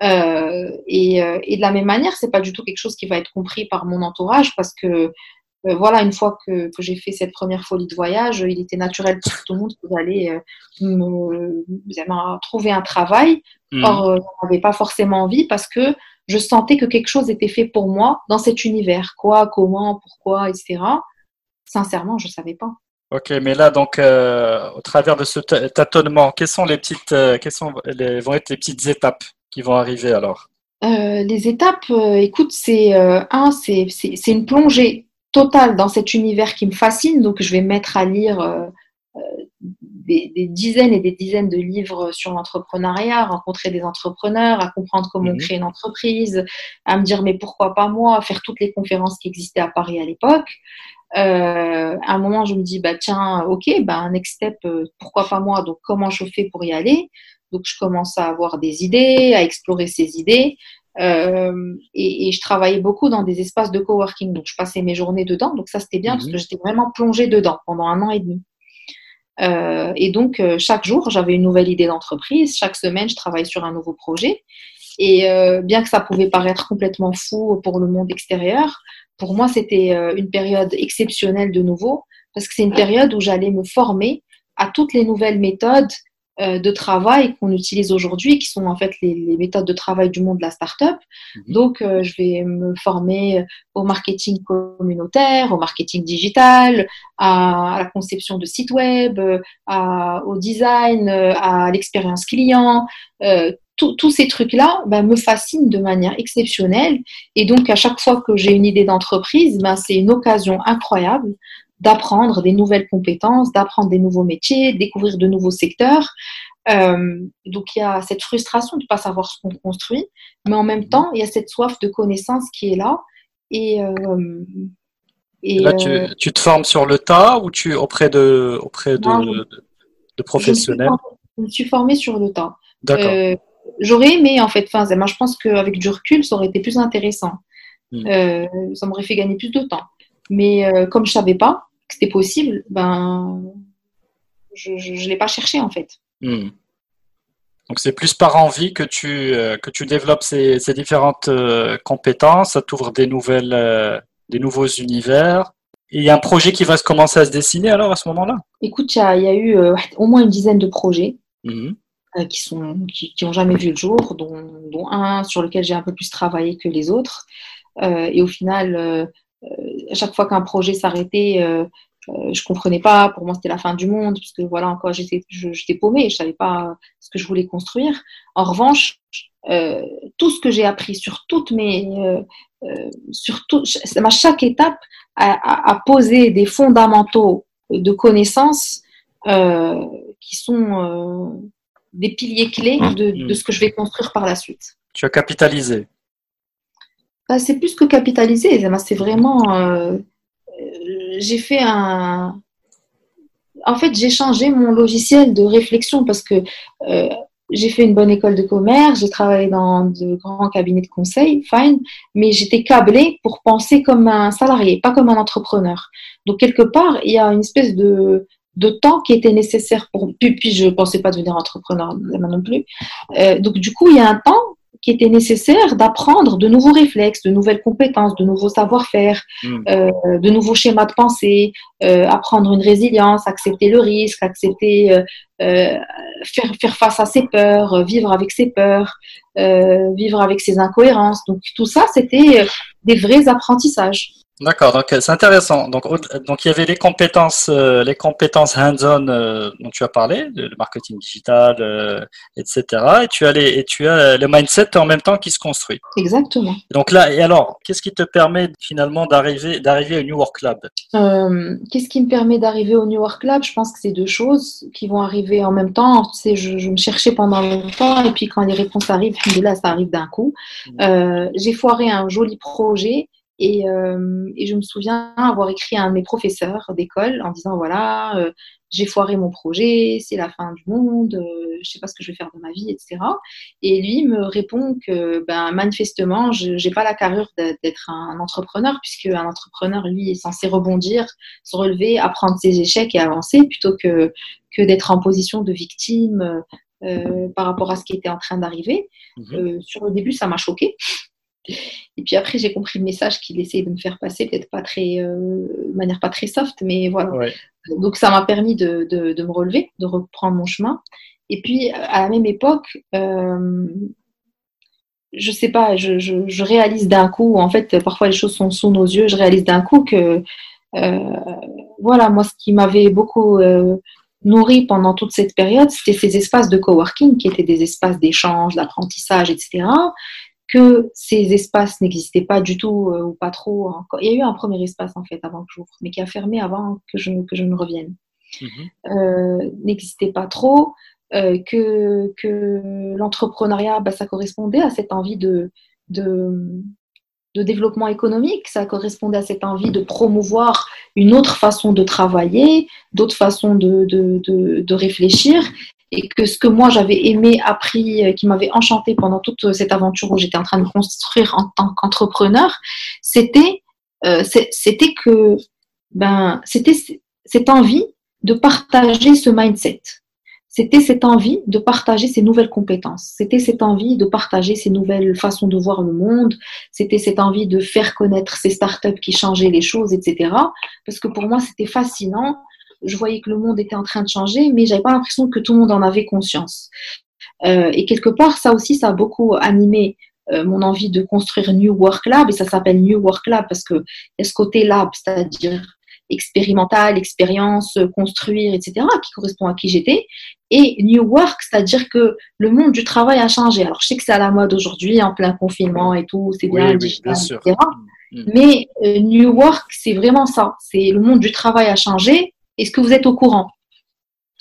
Euh, et, euh, et, de la même manière, c'est pas du tout quelque chose qui va être compris par mon entourage parce que euh, voilà, une fois que, que j'ai fait cette première folie de voyage, il était naturel pour tout le monde d'aller euh, me, trouver un travail. Mmh. Or, je n'avais pas forcément envie parce que je sentais que quelque chose était fait pour moi dans cet univers. Quoi, comment, pourquoi, etc. Sincèrement, je savais pas. Ok, mais là, donc, euh, au travers de ce tâtonnement, quelles sont les petites, euh, quelles sont les, vont être les petites étapes qui vont arriver alors? Euh, Les étapes, écoute, c'est un, c'est une plongée totale dans cet univers qui me fascine. Donc, je vais mettre à lire des, des, dizaines et des dizaines de livres sur l'entrepreneuriat, rencontrer des entrepreneurs, à comprendre comment mmh créer une entreprise, à me dire mais pourquoi pas moi, à faire toutes les conférences qui existaient à Paris à l'époque. Euh, à un moment, je me dis, bah tiens, ok, bah, next step, euh, pourquoi pas moi? Donc, comment je fais pour y aller? Donc, je commence à avoir des idées, à explorer ces idées. Euh, et, et, je travaillais beaucoup dans des espaces de coworking. Donc, je passais mes journées dedans. Donc, ça, c'était bien parce mhm. que j'étais vraiment plongée dedans pendant un an et demi. Euh, et donc, euh, chaque jour, j'avais une nouvelle idée d'entreprise. Chaque semaine, je travaillais sur un nouveau projet. Et euh, bien que ça pouvait paraître complètement fou pour le monde extérieur, pour moi, c'était euh, une période exceptionnelle de nouveau, parce que c'est une période où j'allais me former à toutes les nouvelles méthodes euh, de travail qu'on utilise aujourd'hui, qui sont en fait les, méthodes de travail du monde de la startup. Mhm. Donc, euh, je vais me former au marketing communautaire, au marketing digital, à, la conception de sites web, au design, à l'expérience client tous ces trucs-là ben, me fascinent de manière exceptionnelle. Et donc, à chaque fois que j'ai une idée d'entreprise, ben, c'est une occasion incroyable d'apprendre des nouvelles compétences, d'apprendre des nouveaux métiers, découvrir de nouveaux secteurs. donc il y a cette frustration de ne pas savoir ce qu'on construit, mais en même temps, il y a cette soif de connaissance qui est là. Et, et là, tu, te formes sur le tas ou tu auprès de, auprès de, de, professionnels? Je me, suis formée sur le tas. D'accord. J'aurais aimé, en fait, enfin, je pense qu'avec du recul, ça aurait été plus intéressant. Hmm. ça m'aurait fait gagner plus de temps. Mais comme je ne savais pas, que c'était possible, ben, je ne l'ai pas cherché en fait. Hmm. Donc c'est plus par envie que tu, euh, que tu développes ces, différentes euh, compétences, ça t'ouvre des, nouvelles, euh, des nouveaux univers. il y a un projet qui va se commencer à se dessiner alors à ce moment-là? Écoute, il y, a eu au moins une dizaine de projets hmm. Qui sont qui, jamais vu le jour, dont, un sur lequel j'ai un peu plus travaillé que les autres. et au final, à chaque fois qu'un projet s'arrêtait, euh, euh, je comprenais pas. Pour moi, c'était la fin du monde, parce que voilà, encore, j'étais, j'étais paumée, je savais pas ce que je voulais construire. En revanche, euh, tout ce que j'ai appris sur toutes mes, sur tout, à chaque étape, à, poser des fondamentaux de connaissances qui sont des piliers clés de, de, ce que je vais construire par la suite. Tu as capitalisé. Bah, c'est plus que capitaliser. C'est vraiment. Euh, j'ai fait un. En fait, j'ai changé mon logiciel de réflexion parce que euh, j'ai fait une bonne école de commerce, j'ai travaillé dans de grands cabinets de conseil, fine, mais j'étais câblée pour penser comme un salarié, pas comme un entrepreneur. Donc, quelque part, il y a une espèce de, de temps qui était nécessaire pour. Puis, puis je ne pensais pas devenir entrepreneur non plus. Euh, donc, du coup, il y a un temps qui était nécessaire d'apprendre de nouveaux réflexes, de nouvelles compétences, de nouveaux savoir-faire, hmm. euh, de nouveaux schémas de pensée, euh, apprendre une résilience, accepter le risque, accepter euh, faire, faire face à ses peurs, vivre avec ses peurs, vivre avec ses incohérences. Donc tout ça, c'était des vrais apprentissages. D'accord, donc c'est intéressant. Donc, donc il y avait les compétences, euh, les compétences hands-on euh, dont tu as parlé, le, marketing digital, euh, etc. Et tu as les, et tu as le mindset en même temps qui se construit. Exactement. Donc là, et alors, qu'est-ce qui te permet finalement d'arriver, d'arriver au New Work Lab? Qu'est-ce qui me permet d'arriver au New Work Lab? Je pense que c'est deux choses qui vont arriver en même temps. Tu sais, je, je, me cherchais pendant longtemps et puis quand les réponses arrivent, là, ça arrive d'un coup. Mmh. J'ai foiré un joli projet et, euh, et, je me souviens avoir écrit à un de mes professeurs d'école en disant voilà, euh, j'ai foiré mon projet, c'est la fin du monde, euh, je sais pas ce que je vais faire de ma vie, etc. Et lui me répond que ben, manifestement, je n'ai pas la carrure d'être un entrepreneur, puisque un entrepreneur, lui, est censé rebondir, se relever, apprendre ses échecs et avancer, plutôt que, que d'être en position de victime euh, par rapport à ce qui était en train d'arriver. Mmh. Euh, sur le début, ça m'a choqué et puis après, j'ai compris le message qu'il essayait de me faire passer, peut-être pas très, euh, de manière pas très soft, mais voilà. Donc ça m'a permis de, de, me relever, de reprendre mon chemin. Et puis à la même époque, euh, je sais pas, je, je, réalise d'un coup, en fait, parfois les choses sont sous nos yeux, je réalise d'un coup que, euh, voilà, moi, ce qui m'avait beaucoup euh, nourri pendant toute cette période, c'était ces espaces de coworking qui étaient des espaces d'échange, d'apprentissage, etc que ces espaces n'existaient pas du tout euh, ou pas trop. Il y a eu un premier espace en fait avant que j'ouvre, mais qui a fermé avant que je, que je ne revienne. Mhm. Euh, n'existait pas trop, euh, que, que l'entrepreneuriat, bah, ça correspondait à cette envie de, de, de, développement économique, ça correspondait à cette envie de promouvoir une autre façon de travailler, d'autres façons de, de, de, réfléchir, et que ce que moi j'avais aimé, appris, euh, qui m'avait enchanté pendant toute cette aventure où j'étais en train de construire en tant qu'entrepreneur, c'était euh, c'était que ben c'était cette envie de partager ce mindset. C'était cette envie de partager ces nouvelles compétences. C'était cette envie de partager ces nouvelles façons de voir le monde. C'était cette envie de faire connaître ces startups qui changeaient les choses, etc. Parce que pour moi, c'était fascinant je voyais que le monde était en train de changer, mais j'avais pas l'impression que tout le monde en avait conscience. Euh, et quelque part, ça aussi, ça a beaucoup animé euh, mon envie de construire New Work Lab, et ça s'appelle New Work Lab parce que il y a ce côté lab, c'est-à-dire expérimental, expérience, construire, etc., qui correspond à qui j'étais. Et New Work, c'est-à-dire que le monde du travail a changé. Alors, je sais que c'est à la mode aujourd'hui, en plein confinement et tout, c'est bien, digital, etc. Mm. Mais euh, New Work, c'est vraiment ça. C'est le monde du travail a changé est-ce que vous êtes au courant?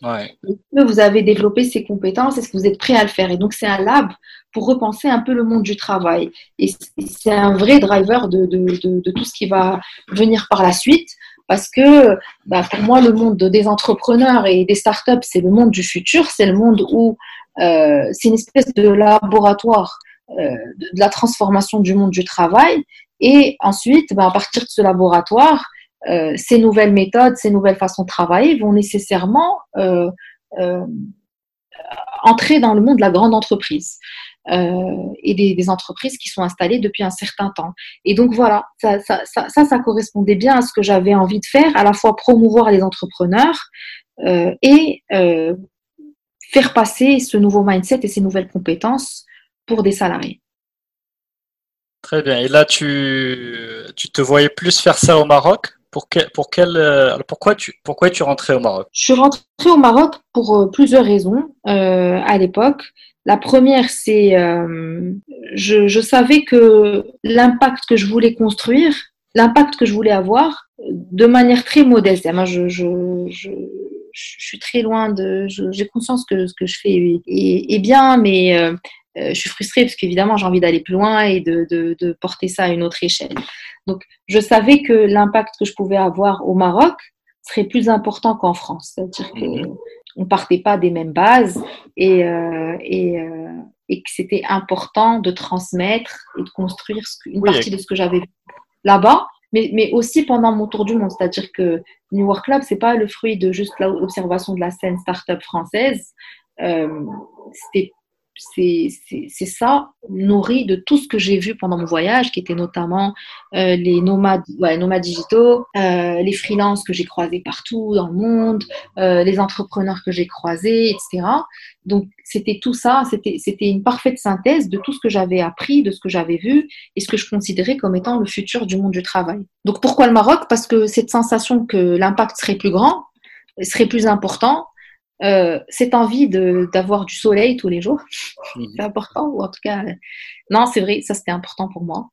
Vous avez développé ces compétences, est-ce que vous êtes prêt à le faire? Et donc, c'est un lab pour repenser un peu le monde du travail. Et c'est un vrai driver de, de, de, tout ce qui va venir par la suite. Parce que bah, pour moi, le monde des entrepreneurs et des startups, c'est le monde du futur. C'est le monde où euh, c'est une espèce de laboratoire euh, de, la transformation du monde du travail. Et ensuite, bah, à partir de ce laboratoire, euh, ces nouvelles méthodes, ces nouvelles façons de travailler vont nécessairement euh, euh, entrer dans le monde de la grande entreprise et des, entreprises qui sont installées depuis un certain temps. Et donc voilà, ça, ça, ça, ça, correspondait bien à ce que j'avais envie de faire, à la fois promouvoir les entrepreneurs et faire passer ce nouveau mindset et ces nouvelles compétences pour des salariés. Très bien. Et là, tu, tu te voyais plus faire ça au Maroc? Pour, quel, euh, pourquoi, tu, pourquoi tu rentrais au Maroc? Je suis rentrée au Maroc pour euh, plusieurs raisons euh, à l'époque. La première, c'est je, je savais que l'impact que je voulais construire, l'impact que je voulais avoir, de manière très modeste. Moi, je, je, je, je suis très loin de. J'ai conscience que ce que je fais est bien, mais je suis frustrée parce qu'évidemment, j'ai envie d'aller plus loin et de, de, de, porter ça à une autre échelle. Donc, je savais que l'impact que je pouvais avoir au Maroc serait plus important qu'en France. C'est-à-dire qu'on mhm. ne partait pas des mêmes bases et, euh, euh, et, que c'était important de transmettre et de construire une partie de ce que j'avais là-bas, mais, mais, aussi pendant mon tour du monde. C'est-à-dire que New Work Club, c'est pas le fruit de juste l'observation de la scène start-up française. Euh, c'était c'est ça nourri de tout ce que j'ai vu pendant mon voyage, qui était notamment euh, les nomades, nomades digitaux, euh, les freelances que j'ai croisés partout dans le monde, euh, les entrepreneurs que j'ai croisés, etc. Donc c'était tout ça, c'était une parfaite synthèse de tout ce que j'avais appris, de ce que j'avais vu et ce que je considérais comme étant le futur du monde du travail. Donc pourquoi le Maroc? Parce que cette sensation que l'impact serait plus grand, serait plus important, euh, cette envie d'avoir du soleil tous les jours, c'est important, ou en tout cas, non, c'est vrai, ça c'était important pour moi.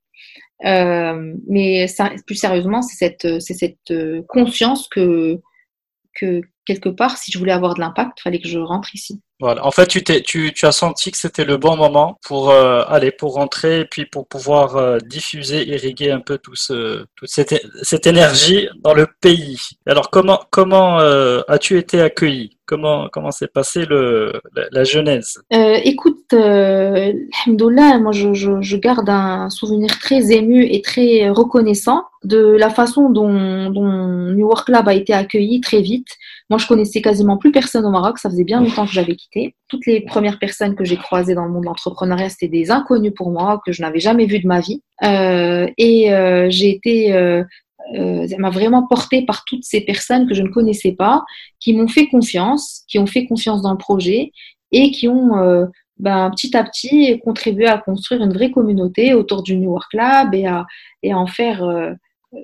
Euh, mais ça, plus sérieusement, c'est cette, cette euh, conscience que, que quelque part, si je voulais avoir de l'impact, il fallait que je rentre ici. Voilà. En fait, tu, tu, tu as senti que c'était le bon moment pour euh, aller pour rentrer et puis pour pouvoir euh, diffuser, irriguer un peu tout ce, toute cette, cette énergie dans le pays. Alors, comment, comment euh, as-tu été accueilli? Comment comment s'est passée le, la, genèse? Écoute, euh, moi je, je, je, garde un souvenir très ému et très reconnaissant de la façon dont, dont New Work Lab a été accueilli très vite. Moi, je connaissais quasiment plus personne au Maroc. Ça faisait bien longtemps que j'avais quitté. Toutes les premières personnes que j'ai croisées dans le monde de l'entrepreneuriat, c'était des inconnus pour moi, que je n'avais jamais vu de ma vie. Euh, et euh, j'ai été, euh, euh, ça m'a vraiment porté par toutes ces personnes que je ne connaissais pas, qui m'ont fait confiance, qui ont fait confiance dans le projet et qui ont euh, ben, petit à petit contribué à construire une vraie communauté autour du New Work Lab et à, et à en faire, euh,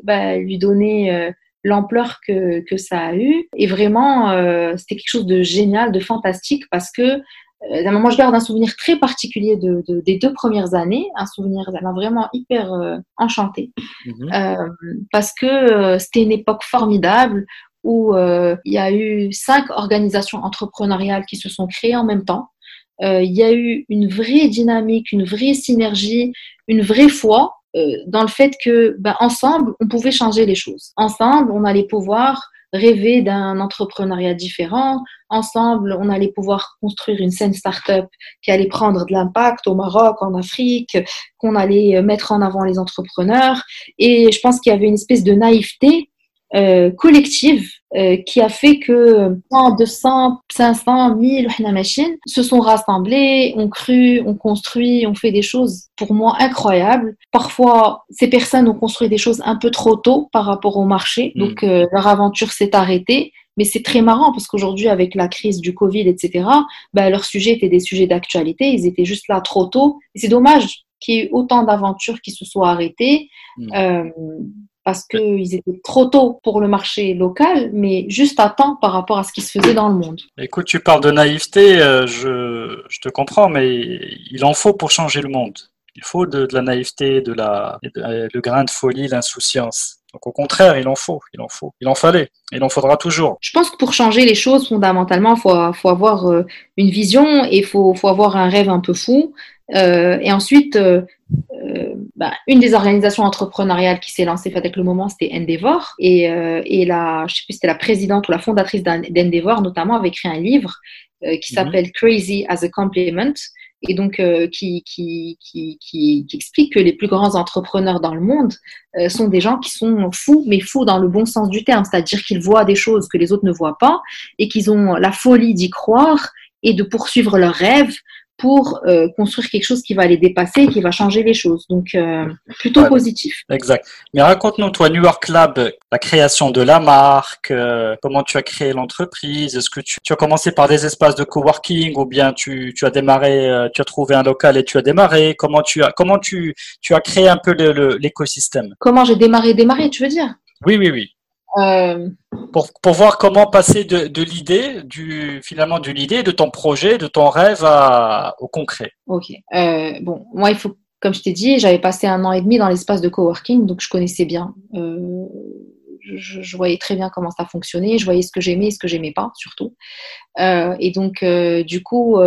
ben, lui donner l'ampleur que, que, ça a eu. Et vraiment, euh, c'était quelque chose de génial, de fantastique, parce que euh, moi, je garde un souvenir très particulier de, de, des deux premières années, un souvenir, ça m'a vraiment hyper euh, enchantée, mhm. euh, parce que euh, c'était une époque formidable où il y a eu cinq organisations entrepreneuriales qui se sont créées en même temps. Il y a eu une vraie dynamique, une vraie synergie, une vraie foi euh, dans le fait que ben, ensemble, on pouvait changer les choses. Ensemble, on allait pouvoir rêver d'un entrepreneuriat différent. Ensemble, on allait pouvoir construire une scène start-up qui allait prendre de l'impact au Maroc, en Afrique, qu'on allait mettre en avant les entrepreneurs. Et je pense qu'il y avait une espèce de naïveté euh, collective euh, qui a fait que 200, 500, 1000 machines se sont rassemblés, ont cru, ont construit, ont fait des choses pour moi incroyables. Parfois, ces personnes ont construit des choses un peu trop tôt par rapport au marché, mm. donc euh, leur aventure s'est arrêtée. Mais c'est très marrant parce qu'aujourd'hui, avec la crise du Covid, etc., bah, leurs sujets étaient des sujets d'actualité, ils étaient juste là trop tôt. Et c'est dommage qu'il y ait autant d'aventures qui se soient arrêtées. Mm. Euh, parce qu'ils étaient trop tôt pour le marché local, mais juste à temps par rapport à ce qui se faisait dans le monde. Écoute, tu parles de naïveté, euh, je, je, te comprends, mais il en faut pour changer le monde. Il faut de, la naïveté, de la, le grain de folie, l'insouciance. Donc au contraire, il en faut, il en faut, il en fallait, il en faudra toujours. Je pense que pour changer les choses, fondamentalement, il faut, faut, avoir euh, une vision et il faut, faut, avoir un rêve un peu fou. Euh, et ensuite, euh, euh, bah, une des organisations entrepreneuriales qui s'est lancée avec le moment, c'était Endeavor. Et, euh, et la, je sais plus, c'était la présidente ou la fondatrice d'Endeavor, notamment, avait écrit un livre euh, qui mhm. s'appelle Crazy as a Compliment et donc euh, qui, qui, qui, qui, explique que les plus grands entrepreneurs dans le monde euh, sont des gens qui sont fous, mais fous dans le bon sens du terme, c'est-à-dire qu'ils voient des choses que les autres ne voient pas et qu'ils ont la folie d'y croire et de poursuivre leurs rêves pour euh, construire quelque chose qui va les dépasser, qui va changer les choses. Donc, euh, plutôt positif. Exact. Mais raconte-nous, toi, New York Lab, la création de la marque, euh, comment tu as créé l'entreprise Est-ce que tu, tu, as commencé par des espaces de coworking ou bien tu, tu as démarré, tu as trouvé un local et tu as démarré? Comment tu as, comment tu, tu as créé un peu l'écosystème? Comment j'ai démarré, démarré, tu veux dire? Oui, oui, oui. Euh... Pour, pour, voir comment passer de, de l'idée, du finalement de l'idée, de ton projet, de ton rêve à, au concret. Ok. Euh, bon, moi, il faut, comme je t'ai dit, j'avais passé un an et demi dans l'espace de coworking, donc je connaissais bien. Euh, je, je, voyais très bien comment ça fonctionnait, je voyais ce que j'aimais et ce que j'aimais pas, surtout. Et donc, du coup,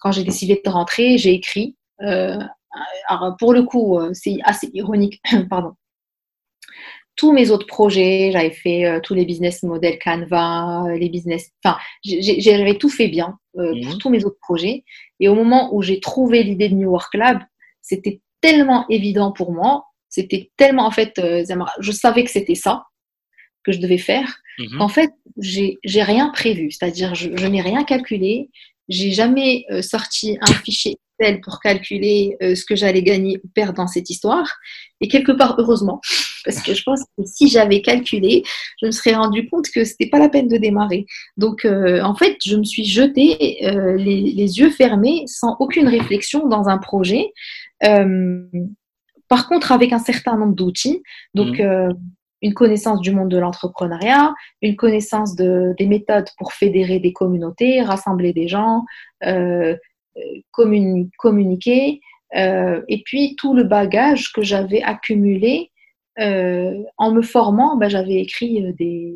quand j'ai décidé de rentrer, j'ai écrit. alors, pour le coup, c'est assez ironique, pardon tous mes autres projets, j'avais fait euh, tous les business models Canva, euh, les business, enfin, j'avais tout fait bien euh, pour mhm. tous mes autres projets. Et au moment où j'ai trouvé l'idée de New Work Lab, c'était tellement évident pour moi, c'était tellement, en fait, je savais que c'était ça que je devais faire, mhm. qu'en fait, j'ai rien prévu, c'est-à-dire je, je n'ai rien calculé, j'ai jamais sorti un fichier pour calculer euh, ce que j'allais gagner ou perdre dans cette histoire. Et quelque part, heureusement, parce que je pense que si j'avais calculé, je me serais rendu compte que c'était pas la peine de démarrer. Donc, euh, en fait, je me suis jetée euh, les, les, yeux fermés, sans aucune réflexion, dans un projet. par contre, avec un certain nombre d'outils. Donc, mmh. une connaissance du monde de l'entrepreneuriat, une connaissance de, des méthodes pour fédérer des communautés, rassembler des gens, euh, communiquer, euh, et puis tout le bagage que j'avais accumulé euh, en me formant, ben, j'avais écrit euh, des,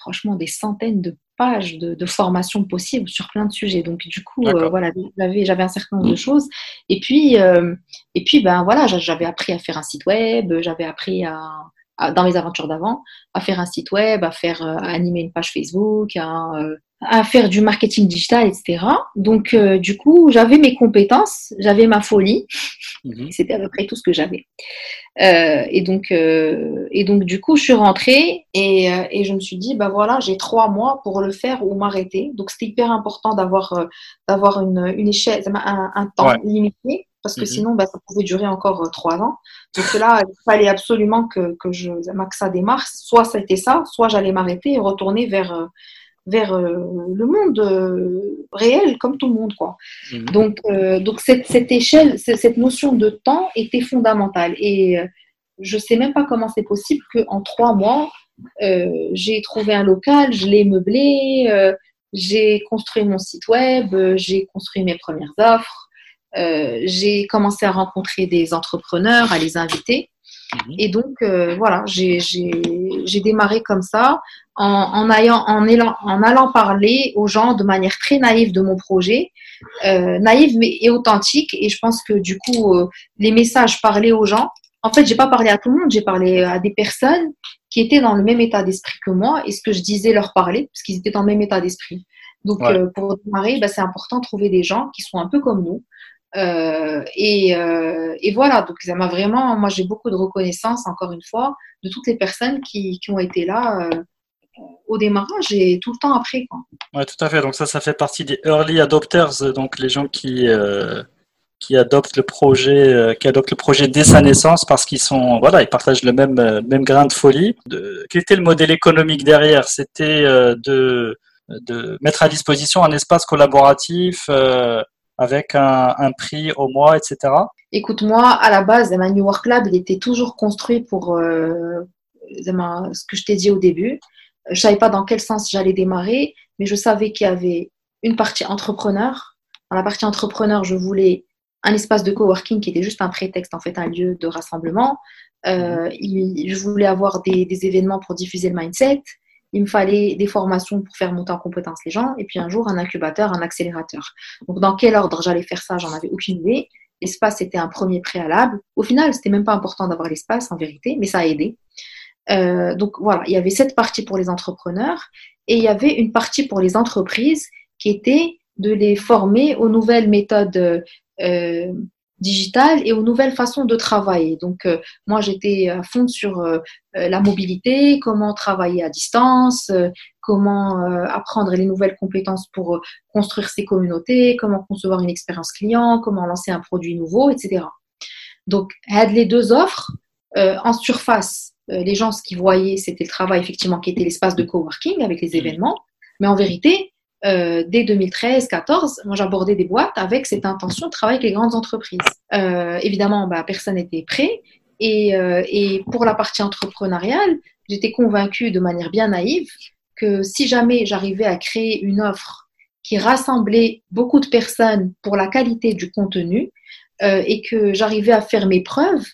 franchement des centaines de pages de, de, formation possibles sur plein de sujets. Donc du coup, voilà, j'avais, j'avais un certain nombre de choses. Et puis, et puis ben voilà, j'avais appris à faire un site web, j'avais appris à, dans mes aventures d'avant, à faire un site web, à faire, à animer une page Facebook, à à faire du marketing digital, etc. Donc, euh, du coup, j'avais mes compétences, j'avais ma folie. Mhm. C'était à peu près tout ce que j'avais. Euh, et, donc, euh, et donc, du coup, je suis rentrée et, et je me suis dit, bah voilà, j'ai trois mois pour le faire ou m'arrêter. Donc, c'était hyper important d'avoir d'avoir une, une échelle, un, un temps limité parce que mhm. sinon, bah, ça pouvait durer encore trois ans. Donc là, il fallait absolument que, que, je, que ça démarre. Soit été ça, soit j'allais m'arrêter et retourner vers vers euh, le monde euh, réel comme tout le monde quoi. Mhm. Donc euh, donc cette, cette échelle cette notion de temps était fondamentale et je sais même pas comment c'est possible que en trois mois j'ai trouvé un local, je l'ai meublé, j'ai construit mon site web, j'ai construit mes premières offres, j'ai commencé à rencontrer des entrepreneurs, à les inviter. Mhm. Et donc, voilà, j'ai démarré comme ça en, allant, en, en, allant parler aux gens de manière très naïve de mon projet, euh, naïve mais et authentique. Et je pense que du coup, euh, les messages parlaient aux gens. En fait, j'ai pas parlé à tout le monde, j'ai parlé à des personnes qui étaient dans le même état d'esprit que moi et ce que je disais leur parler parce qu'ils étaient dans le même état d'esprit. Donc, euh, pour démarrer, bah, c'est important de trouver des gens qui sont un peu comme nous. Euh, et, euh, et, voilà, donc ça m'a vraiment, moi j'ai beaucoup de reconnaissance, encore une fois, de toutes les personnes qui, qui ont été là euh, au démarrage et tout le temps après. Oui, tout à fait. Donc ça, ça fait partie des early adopters, donc les gens qui qui adoptent le projet, qui adoptent le projet dès sa naissance parce qu'ils sont, voilà, ils partagent le même même grain de folie. Quel était le modèle économique derrière? C'était de de mettre à disposition un espace collaboratif avec un, un, prix au mois, etc. Écoute, moi, à la base, New Work Lab, il était toujours construit pour euh, ce que je t'ai dit au début. Je savais pas dans quel sens j'allais démarrer, mais je savais qu'il y avait une partie entrepreneur. Dans la partie entrepreneur, je voulais un espace de coworking qui était juste un prétexte, en fait, un lieu de rassemblement. je voulais avoir des, des, événements pour diffuser le mindset. Il me fallait des formations pour faire monter en compétence les gens. Et puis un jour, un incubateur, un accélérateur. Donc, dans quel ordre j'allais faire ça, j'en avais aucune idée. L'espace était un premier préalable. Au final, c'était même pas important d'avoir l'espace en vérité, mais ça a aidé. Euh, donc voilà, il y avait cette partie pour les entrepreneurs et il y avait une partie pour les entreprises qui était de les former aux nouvelles méthodes euh, digitales et aux nouvelles façons de travailler. Donc euh, moi j'étais à fond sur la mobilité, comment travailler à distance, comment apprendre les nouvelles compétences pour construire ses communautés, comment concevoir une expérience client, comment lancer un produit nouveau, etc. Donc les deux offres en surface euh, les gens, ce qu'ils voyaient, c'était le travail effectivement qui était l'espace de coworking avec les mmh. événements. Mais en vérité, euh, dès 2013-14, moi j'abordais des boîtes avec cette intention de travailler avec les grandes entreprises. Euh, évidemment, bah, personne n'était prêt. Et, et, pour la partie entrepreneuriale, j'étais convaincue de manière bien naïve que si jamais j'arrivais à créer une offre qui rassemblait beaucoup de personnes pour la qualité du contenu et que j'arrivais à faire mes preuves,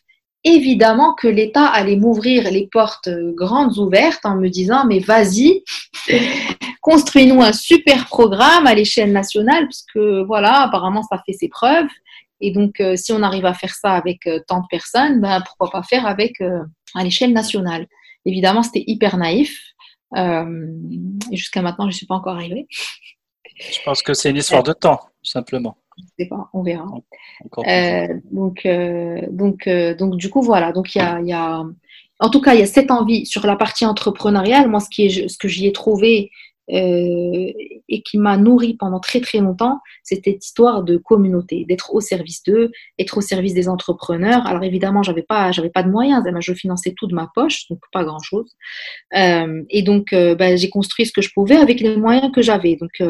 évidemment que l'État allait m'ouvrir les portes grandes ouvertes en me disant mais vas-y, construis-nous un super programme à l'échelle nationale parce que voilà, apparemment ça fait ses preuves. Et donc, euh, si on arrive à faire ça avec euh, tant de personnes, ben, pourquoi pas faire avec euh, à l'échelle nationale Évidemment, c'était hyper naïf. et jusqu'à maintenant, je ne suis pas encore arrivée. Je pense que c'est une histoire de temps, simplement. Je ne sais pas, on verra. Euh, donc, euh, donc, euh, donc, du coup, voilà. Donc, il y a, y a, en tout cas, il y a cette envie sur la partie entrepreneuriale. Moi, ce, qui est, ce que j'y ai trouvé et qui m'a nourri pendant très très longtemps, c'était cette histoire de communauté, d'être au service d'eux, être au service des entrepreneurs. Alors évidemment, j'avais pas, j'avais pas de moyens, je finançais tout de ma poche, donc pas grand chose. et donc, bah, j'ai construit ce que je pouvais avec les moyens que j'avais. Donc,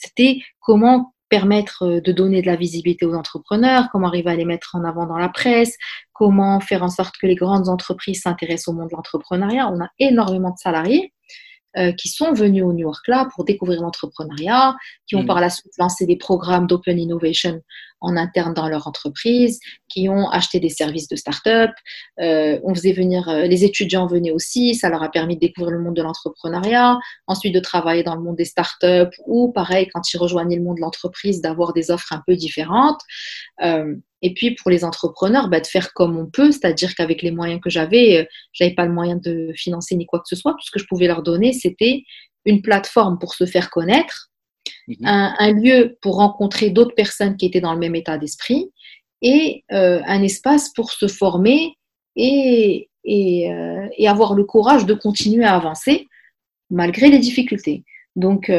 c'était comment permettre euh, de donner de la visibilité aux entrepreneurs, comment arriver à les mettre en avant dans la presse, comment faire en sorte que les grandes entreprises s'intéressent au monde de l'entrepreneuriat. On a énormément de salariés euh, qui sont venus au New York là pour découvrir l'entrepreneuriat, qui ont mm. par la suite lancé des programmes d'open innovation en interne dans leur entreprise, qui ont acheté des services de start-up. Euh, on faisait venir, euh, les étudiants venaient aussi, ça leur a permis de découvrir le monde de l'entrepreneuriat, ensuite de travailler dans le monde des start-up ou pareil, quand ils rejoignaient le monde de l'entreprise, d'avoir des offres un peu différentes. Euh, et puis pour les entrepreneurs, bah, de faire comme on peut, c'est-à-dire qu'avec les moyens que j'avais, euh, j'avais pas le moyen de financer ni quoi que ce soit. Tout ce que je pouvais leur donner, c'était une plateforme pour se faire connaître, mhm. un, lieu pour rencontrer d'autres personnes qui étaient dans le même état d'esprit et euh, un espace pour se former euh, et, avoir le courage de continuer à avancer malgré les difficultés. Donc,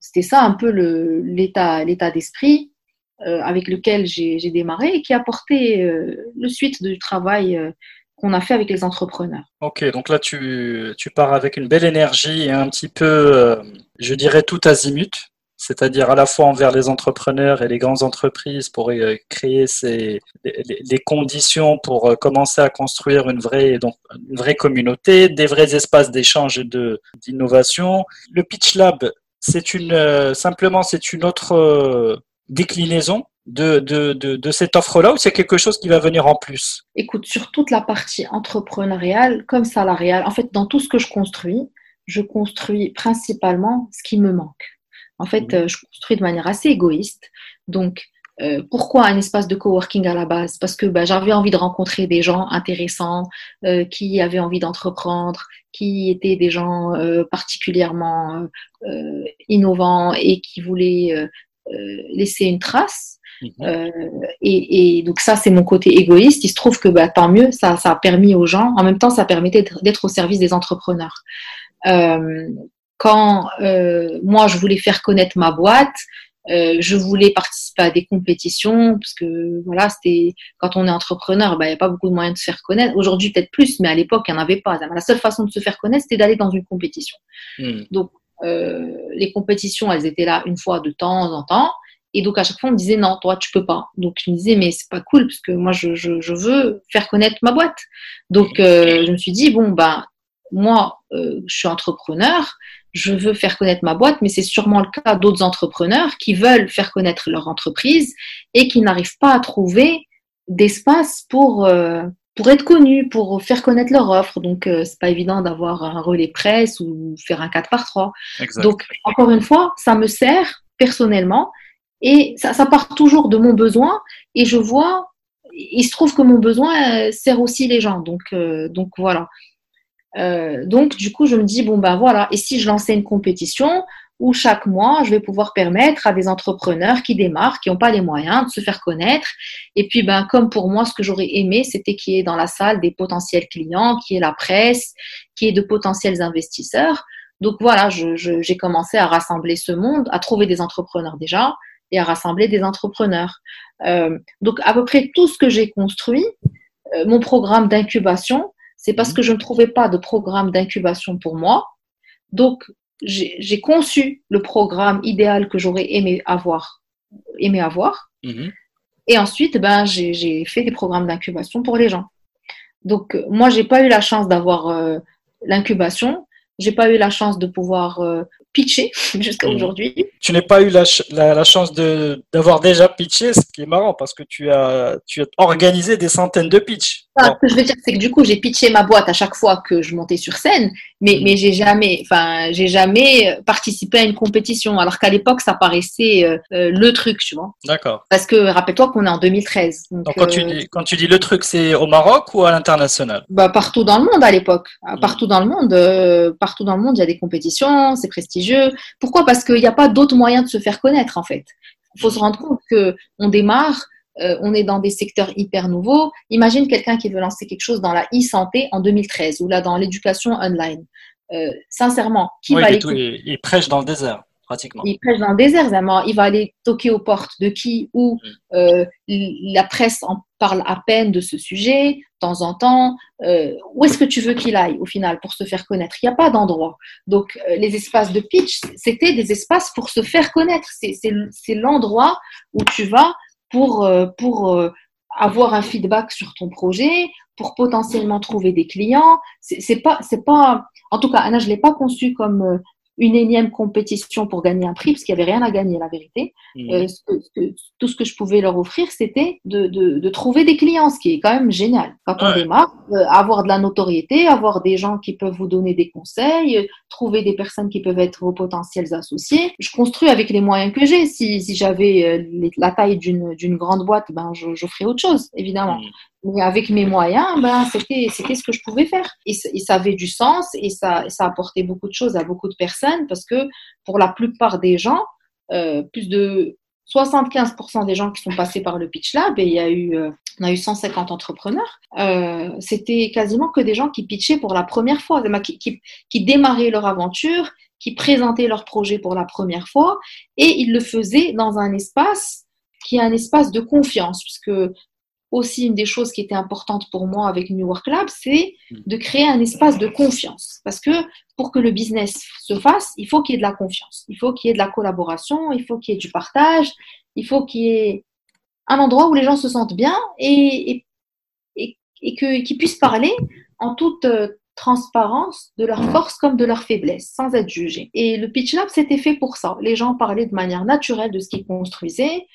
c'était ça un peu l'état d'esprit euh, avec lequel j'ai démarré et qui a porté euh, le suite du travail euh, qu'on a fait avec les entrepreneurs. Ok, donc là tu, tu, pars avec une belle énergie et un petit peu, je dirais, tout azimut, c'est-à-dire à la fois envers les entrepreneurs et les grandes entreprises pour créer ces, les, conditions pour commencer à construire une vraie, donc, une vraie communauté, des vrais espaces d'échange et d'innovation. Le Pitch Lab, c'est une, simplement, c'est une autre déclinaison de, de, de, cette offre-là ou c'est quelque chose qui va venir en plus? Écoute, sur toute la partie entrepreneuriale comme salariale, en fait, dans tout ce que je construis, je construis principalement ce qui me manque. En fait, euh, je construis de manière assez égoïste. Donc, euh, pourquoi un espace de coworking à la base? Parce que bah, j'avais envie de rencontrer des gens intéressants, euh, qui avaient envie d'entreprendre, qui étaient des gens particulièrement innovants et qui voulaient euh, laisser une trace. Euh, et, donc ça, c'est mon côté égoïste. Il se trouve que bah, tant mieux, ça, ça a permis aux gens, en même temps, ça permettait d'être au service des entrepreneurs. Euh, quand moi, je voulais faire connaître ma boîte, je voulais participer à des compétitions parce que voilà, c'était quand on est entrepreneur, bah, il n'y a pas beaucoup de moyens de se faire connaître. Aujourd'hui, peut-être plus, mais à l'époque, il n'y en avait pas. La seule façon de se faire connaître, c'était d'aller dans une compétition. Hmm. Donc, euh, les compétitions, elles étaient là une fois de temps en temps. Et donc à chaque fois, on me disait non, toi tu peux pas. Donc je me disais mais c'est pas cool parce que moi je, je, veux faire connaître ma boîte. Donc euh, je me suis dit bon bah moi euh, je suis entrepreneur, je veux faire connaître ma boîte, mais c'est sûrement le cas d'autres entrepreneurs qui veulent faire connaître leur entreprise et qui n'arrivent pas à trouver d'espace pour, euh, pour être connus, pour faire connaître leur offre. Donc, euh, c'est pas évident d'avoir un relais presse ou faire un 4 par 3. Donc, encore une fois, ça me sert personnellement et ça, ça part toujours de mon besoin et je vois, il se trouve que mon besoin euh, sert aussi les gens. Donc, euh, donc voilà. donc, du coup, je me dis, bon, ben voilà, et si je lançais une compétition où chaque mois, je vais pouvoir permettre à des entrepreneurs qui démarrent, qui n'ont pas les moyens de se faire connaître. Et puis, ben, comme pour moi, ce que j'aurais aimé, c'était qu'il y ait dans la salle des potentiels clients, qu'il y ait la presse, qu'il y ait de potentiels investisseurs. Donc voilà, j'ai commencé à rassembler ce monde, à trouver des entrepreneurs déjà et à rassembler des entrepreneurs. Euh, donc à peu près tout ce que j'ai construit, euh, mon programme d'incubation, c'est parce mmh. que je ne trouvais pas de programme d'incubation pour moi. Donc j'ai conçu le programme idéal que j'aurais aimé avoir. Aimé avoir. Mhm. Et ensuite, ben, j'ai fait des programmes d'incubation pour les gens. Donc, euh, moi, j'ai pas eu la chance d'avoir euh, l'incubation. J'ai pas eu la chance de pouvoir euh, pitcher jusqu'à mhm. aujourd'hui. Tu n'as pas eu la, la, chance d'avoir déjà pitché, ce qui est marrant parce que tu as, tu as organisé des centaines de pitchs. Ce que je veux dire, c'est que du coup, j'ai pitché ma boîte à chaque fois que je montais sur scène, mais, mais j'ai jamais, enfin, j'ai jamais participé à une compétition, alors qu'à l'époque, ça paraissait euh, euh, le truc, tu vois. D'accord. Parce que rappelle-toi qu'on est en 2013. Donc, quand, tu dis, quand tu dis le truc, c'est au Maroc ou à l'international? Bah, Partout dans le monde à l'époque. Partout dans le monde, partout dans le monde, il y a des compétitions, c'est prestigieux pourquoi? Parce qu'il n'y a pas d'autre moyen de se faire connaître, en fait. Il faut se rendre compte qu'on démarre, euh, on est dans des secteurs hyper nouveaux. Imagine quelqu'un qui veut lancer quelque chose dans la e-santé en 2013 ou là dans l'éducation online. Euh, sincèrement, qui va aller il, prêche dans le désert. Pratiquement. Il prêche dans le désert, vraiment. Il va aller toquer aux portes de qui ou mm. euh, la presse en parle à peine de ce sujet temps en temps. Où est-ce que tu veux qu'il aille au final pour se faire connaître? Il n'y a pas d'endroit. Donc les espaces de pitch, c'était des espaces pour se faire connaître. C'est l'endroit où tu vas pour, euh, pour avoir un feedback sur ton projet, pour potentiellement trouver des clients. C'est pas, c'est pas, en tout cas, Anna, je l'ai pas conçu comme une énième compétition pour gagner un prix, parce qu'il n'y avait rien à gagner, la vérité. Mmh. Euh, tout ce que je pouvais leur offrir, c'était de, de, trouver des clients, ce qui est quand même génial. Quand on démarre, euh, avoir de la notoriété, avoir des gens qui peuvent vous donner des conseils, euh, trouver des personnes qui peuvent être vos potentiels associés. Je construis avec les moyens que j'ai. Si, si j'avais la taille d'une grande boîte, ben, je, je ferais autre chose, évidemment. Mmh. Mais avec mes moyens, ben, c'était, ce que je pouvais faire. Et, ça avait du sens et ça, ça apportait beaucoup de choses à beaucoup de personnes parce que pour la plupart des gens, euh, plus de 75% des gens qui sont passés par le Pitch Lab, et il y a eu, euh, on a eu 150 entrepreneurs, euh, c'était quasiment que des gens qui pitchaient pour la première fois, qui, qui, qui démarraient leur aventure, qui présentaient leur projet pour la première fois, et ils le faisaient dans un espace qui est un espace de confiance, puisque aussi une des choses qui était importante pour moi avec New Work Lab, c'est mm. de créer un espace de confiance. Parce que pour que le business se fasse, il faut qu'il y ait de la confiance, il faut qu'il y ait de la collaboration, il faut qu'il y ait du partage, il faut qu'il y ait un endroit où les gens se sentent bien et, et, et, qu'ils puissent parler en toute euh, transparence de leur force comme de leur faiblesse, sans être jugés. Et le Pitch Lab, c'était fait pour ça. Les gens parlaient de manière naturelle de ce qu'ils construisaient,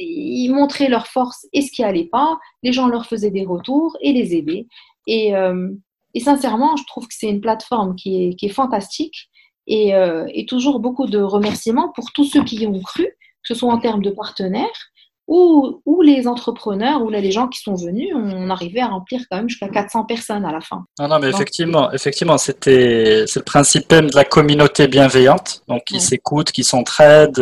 ils montraient leur force et ce qui allait pas. Les gens leur faisaient des retours et les aidaient. Et, euh, et sincèrement, je trouve que c'est une plateforme qui est, qui est fantastique et, euh, et, toujours beaucoup de remerciements pour tous ceux qui y ont cru, que ce soit en termes de partenaires ou, ou les entrepreneurs ou les gens qui sont venus. On arrivait à remplir quand même jusqu'à 400 personnes à la fin. Non, non, mais effectivement, effectivement, c'était c'est le principe même de la communauté bienveillante, donc qui s'écoute, qui s'entraide.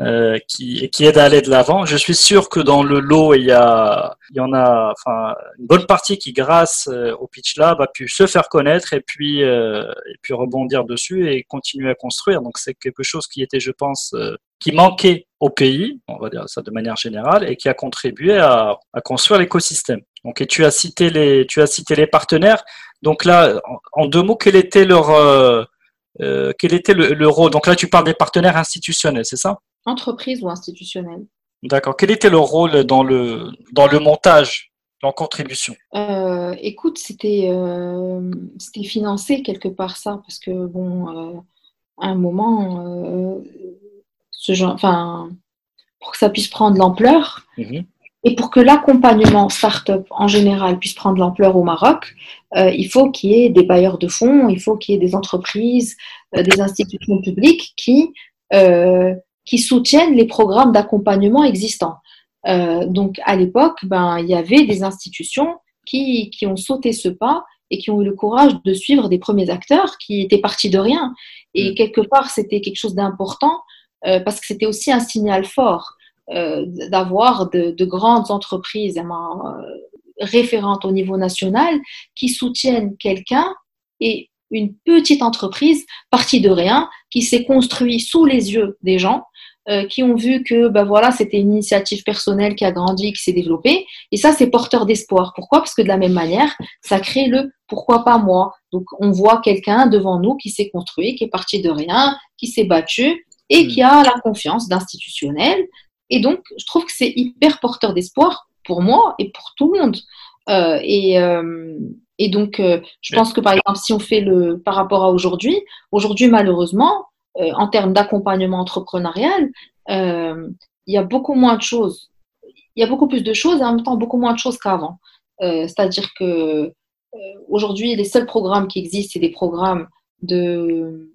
Euh, euh, qui, qui aide à aller de l'avant. Je suis sûr que dans le lot, il y, a, il y en a enfin, une bonne partie qui, grâce euh, au Pitch Lab, a pu se faire connaître et puis, euh, et puis rebondir dessus et continuer à construire. Donc c'est quelque chose qui était, je pense, euh, qui manquait au pays, on va dire ça de manière générale, et qui a contribué à, à construire l'écosystème. Donc, et tu as cité les, tu as cité les partenaires. Donc là, en, deux mots, quel était leur, quel était le, le, rôle? Donc là, tu parles des partenaires institutionnels, c'est ça? Entreprise ou institutionnelle. D'accord. Quel était le rôle dans le, dans le montage, en contribution? Euh, Écoute, c'était euh, c'était financé quelque part ça, parce que, bon, euh, à un moment, ce genre, enfin, pour que ça puisse prendre l'ampleur, mhm. Et pour que l'accompagnement start-up en général puisse prendre l'ampleur au Maroc, euh, il faut qu'il y ait des bailleurs de fonds, il faut qu'il y ait des entreprises, euh, des institutions publiques qui, euh, qui soutiennent les programmes d'accompagnement existants. donc à l'époque, ben, il y avait des institutions qui, qui ont sauté ce pas et qui ont eu le courage de suivre des premiers acteurs qui étaient partis de rien. Et mm. quelque part, c'était quelque chose d'important parce que c'était aussi un signal fort. Euh, d'avoir de, grandes entreprises euh, référentes au niveau national qui soutiennent quelqu'un et une petite entreprise partie de rien qui s'est construite sous les yeux des gens euh, qui ont vu que ben voilà c'était une initiative personnelle qui a grandi qui s'est développée. Et ça c'est porteur d'espoir. Pourquoi? Parce que de la même manière ça crée le pourquoi pas moi donc on voit quelqu'un devant nous qui s'est construit qui est parti de rien qui s'est battu et hmm. qui a la confiance d'institutionnels et donc, je trouve que c'est hyper porteur d'espoir pour moi et pour tout le monde. Euh, et, euh, et, donc, euh, je pense que par exemple, si on fait le par rapport à aujourd'hui, aujourd'hui, malheureusement, en termes d'accompagnement entrepreneurial, il y a beaucoup moins de choses. Il y a beaucoup plus de choses et en même temps beaucoup moins de choses qu'avant. C'est-à-dire que aujourd'hui, les seuls programmes qui existent, c'est des programmes de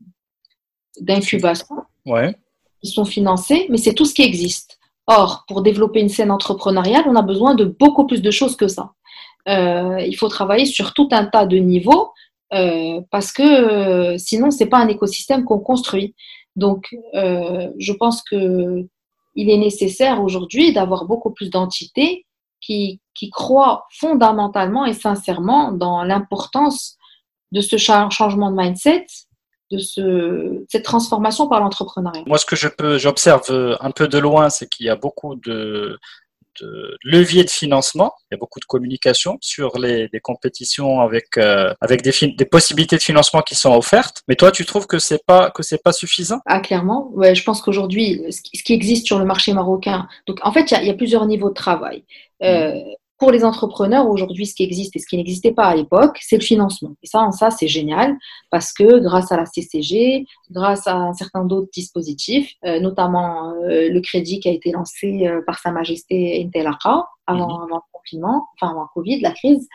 d'incubation ouais. qui sont financés, mais c'est tout ce qui existe. Or, pour développer une scène entrepreneuriale, on a besoin de beaucoup plus de choses que ça. Euh, il faut travailler sur tout un tas de niveaux euh, parce que euh, sinon, ce n'est pas un écosystème qu'on construit. Donc, je pense qu'il est nécessaire aujourd'hui d'avoir beaucoup plus d'entités qui, qui croient fondamentalement et sincèrement dans l'importance de ce changement de mindset de ce, cette transformation par l'entrepreneuriat Moi, ce que j'observe un peu de loin, c'est qu'il y a beaucoup de, de leviers de financement. Il y a beaucoup de communication sur les, des compétitions avec euh, avec des, des possibilités de financement qui sont offertes. Mais toi, tu trouves que c'est pas que c'est pas suffisant? Ah, clairement. Ouais, je pense qu'aujourd'hui, ce qui existe sur le marché marocain. Donc, en fait, il y a, il y a plusieurs niveaux de travail. Euh, mm pour les entrepreneurs, aujourd'hui, ce qui existe et ce qui n'existait pas à l'époque, c'est le financement. Et ça, ça c'est génial parce que grâce à la CCG, grâce à un certain d'autres dispositifs, euh, notamment euh, le crédit qui a été lancé euh, par Sa Majesté Intelaka avant, mhm. avant, le confinement, enfin avant Covid, la crise,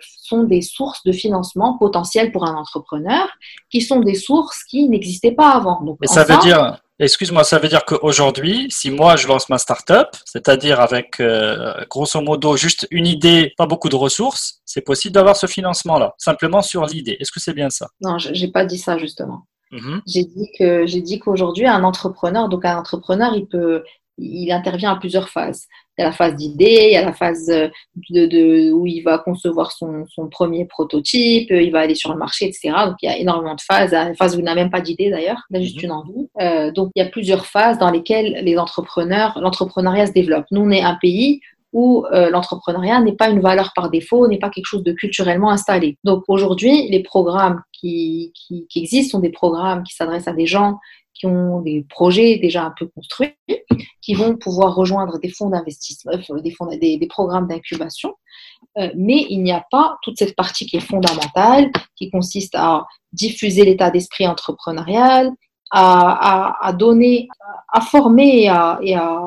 sont des sources de financement potentielles pour un entrepreneur qui sont des sources qui n'existaient pas avant. Donc, Mais ça veut dire Excuse-moi, ça veut dire qu'aujourd'hui, si moi je lance ma startup, c'est-à-dire avec euh, grosso modo juste une idée, pas beaucoup de ressources, c'est possible d'avoir ce financement-là, simplement sur l'idée. Est-ce que c'est bien ça? Non, je n'ai pas dit ça justement. Mm-hmm. J'ai dit que j'ai dit qu'aujourd'hui un entrepreneur, donc un entrepreneur, il peut, il intervient à plusieurs phases. Il y a la phase d'idée, il y a la phase euh, de, où il va concevoir son, premier prototype, il va aller sur le marché, etc. Donc il y a énormément de phases. Une phase où il n'a même pas d'idée d'ailleurs, il a juste mhm. une envie. Euh, donc il y a plusieurs phases dans lesquelles les entrepreneurs, l'entrepreneuriat se développe. Nous, on est un pays où euh, l'entrepreneuriat n'est pas une valeur par défaut, n'est pas quelque chose de culturellement installé. Donc aujourd'hui, les programmes qui, qui, qui existent sont des programmes qui s'adressent à des gens qui ont des projets déjà un peu construits, qui vont pouvoir rejoindre des fonds d'investissement, euh, des, fonds, des, programmes d'incubation. Euh, mais il n'y a pas toute cette partie qui est fondamentale, qui consiste à diffuser l'état d'esprit entrepreneurial, à, donner, à former et à, et à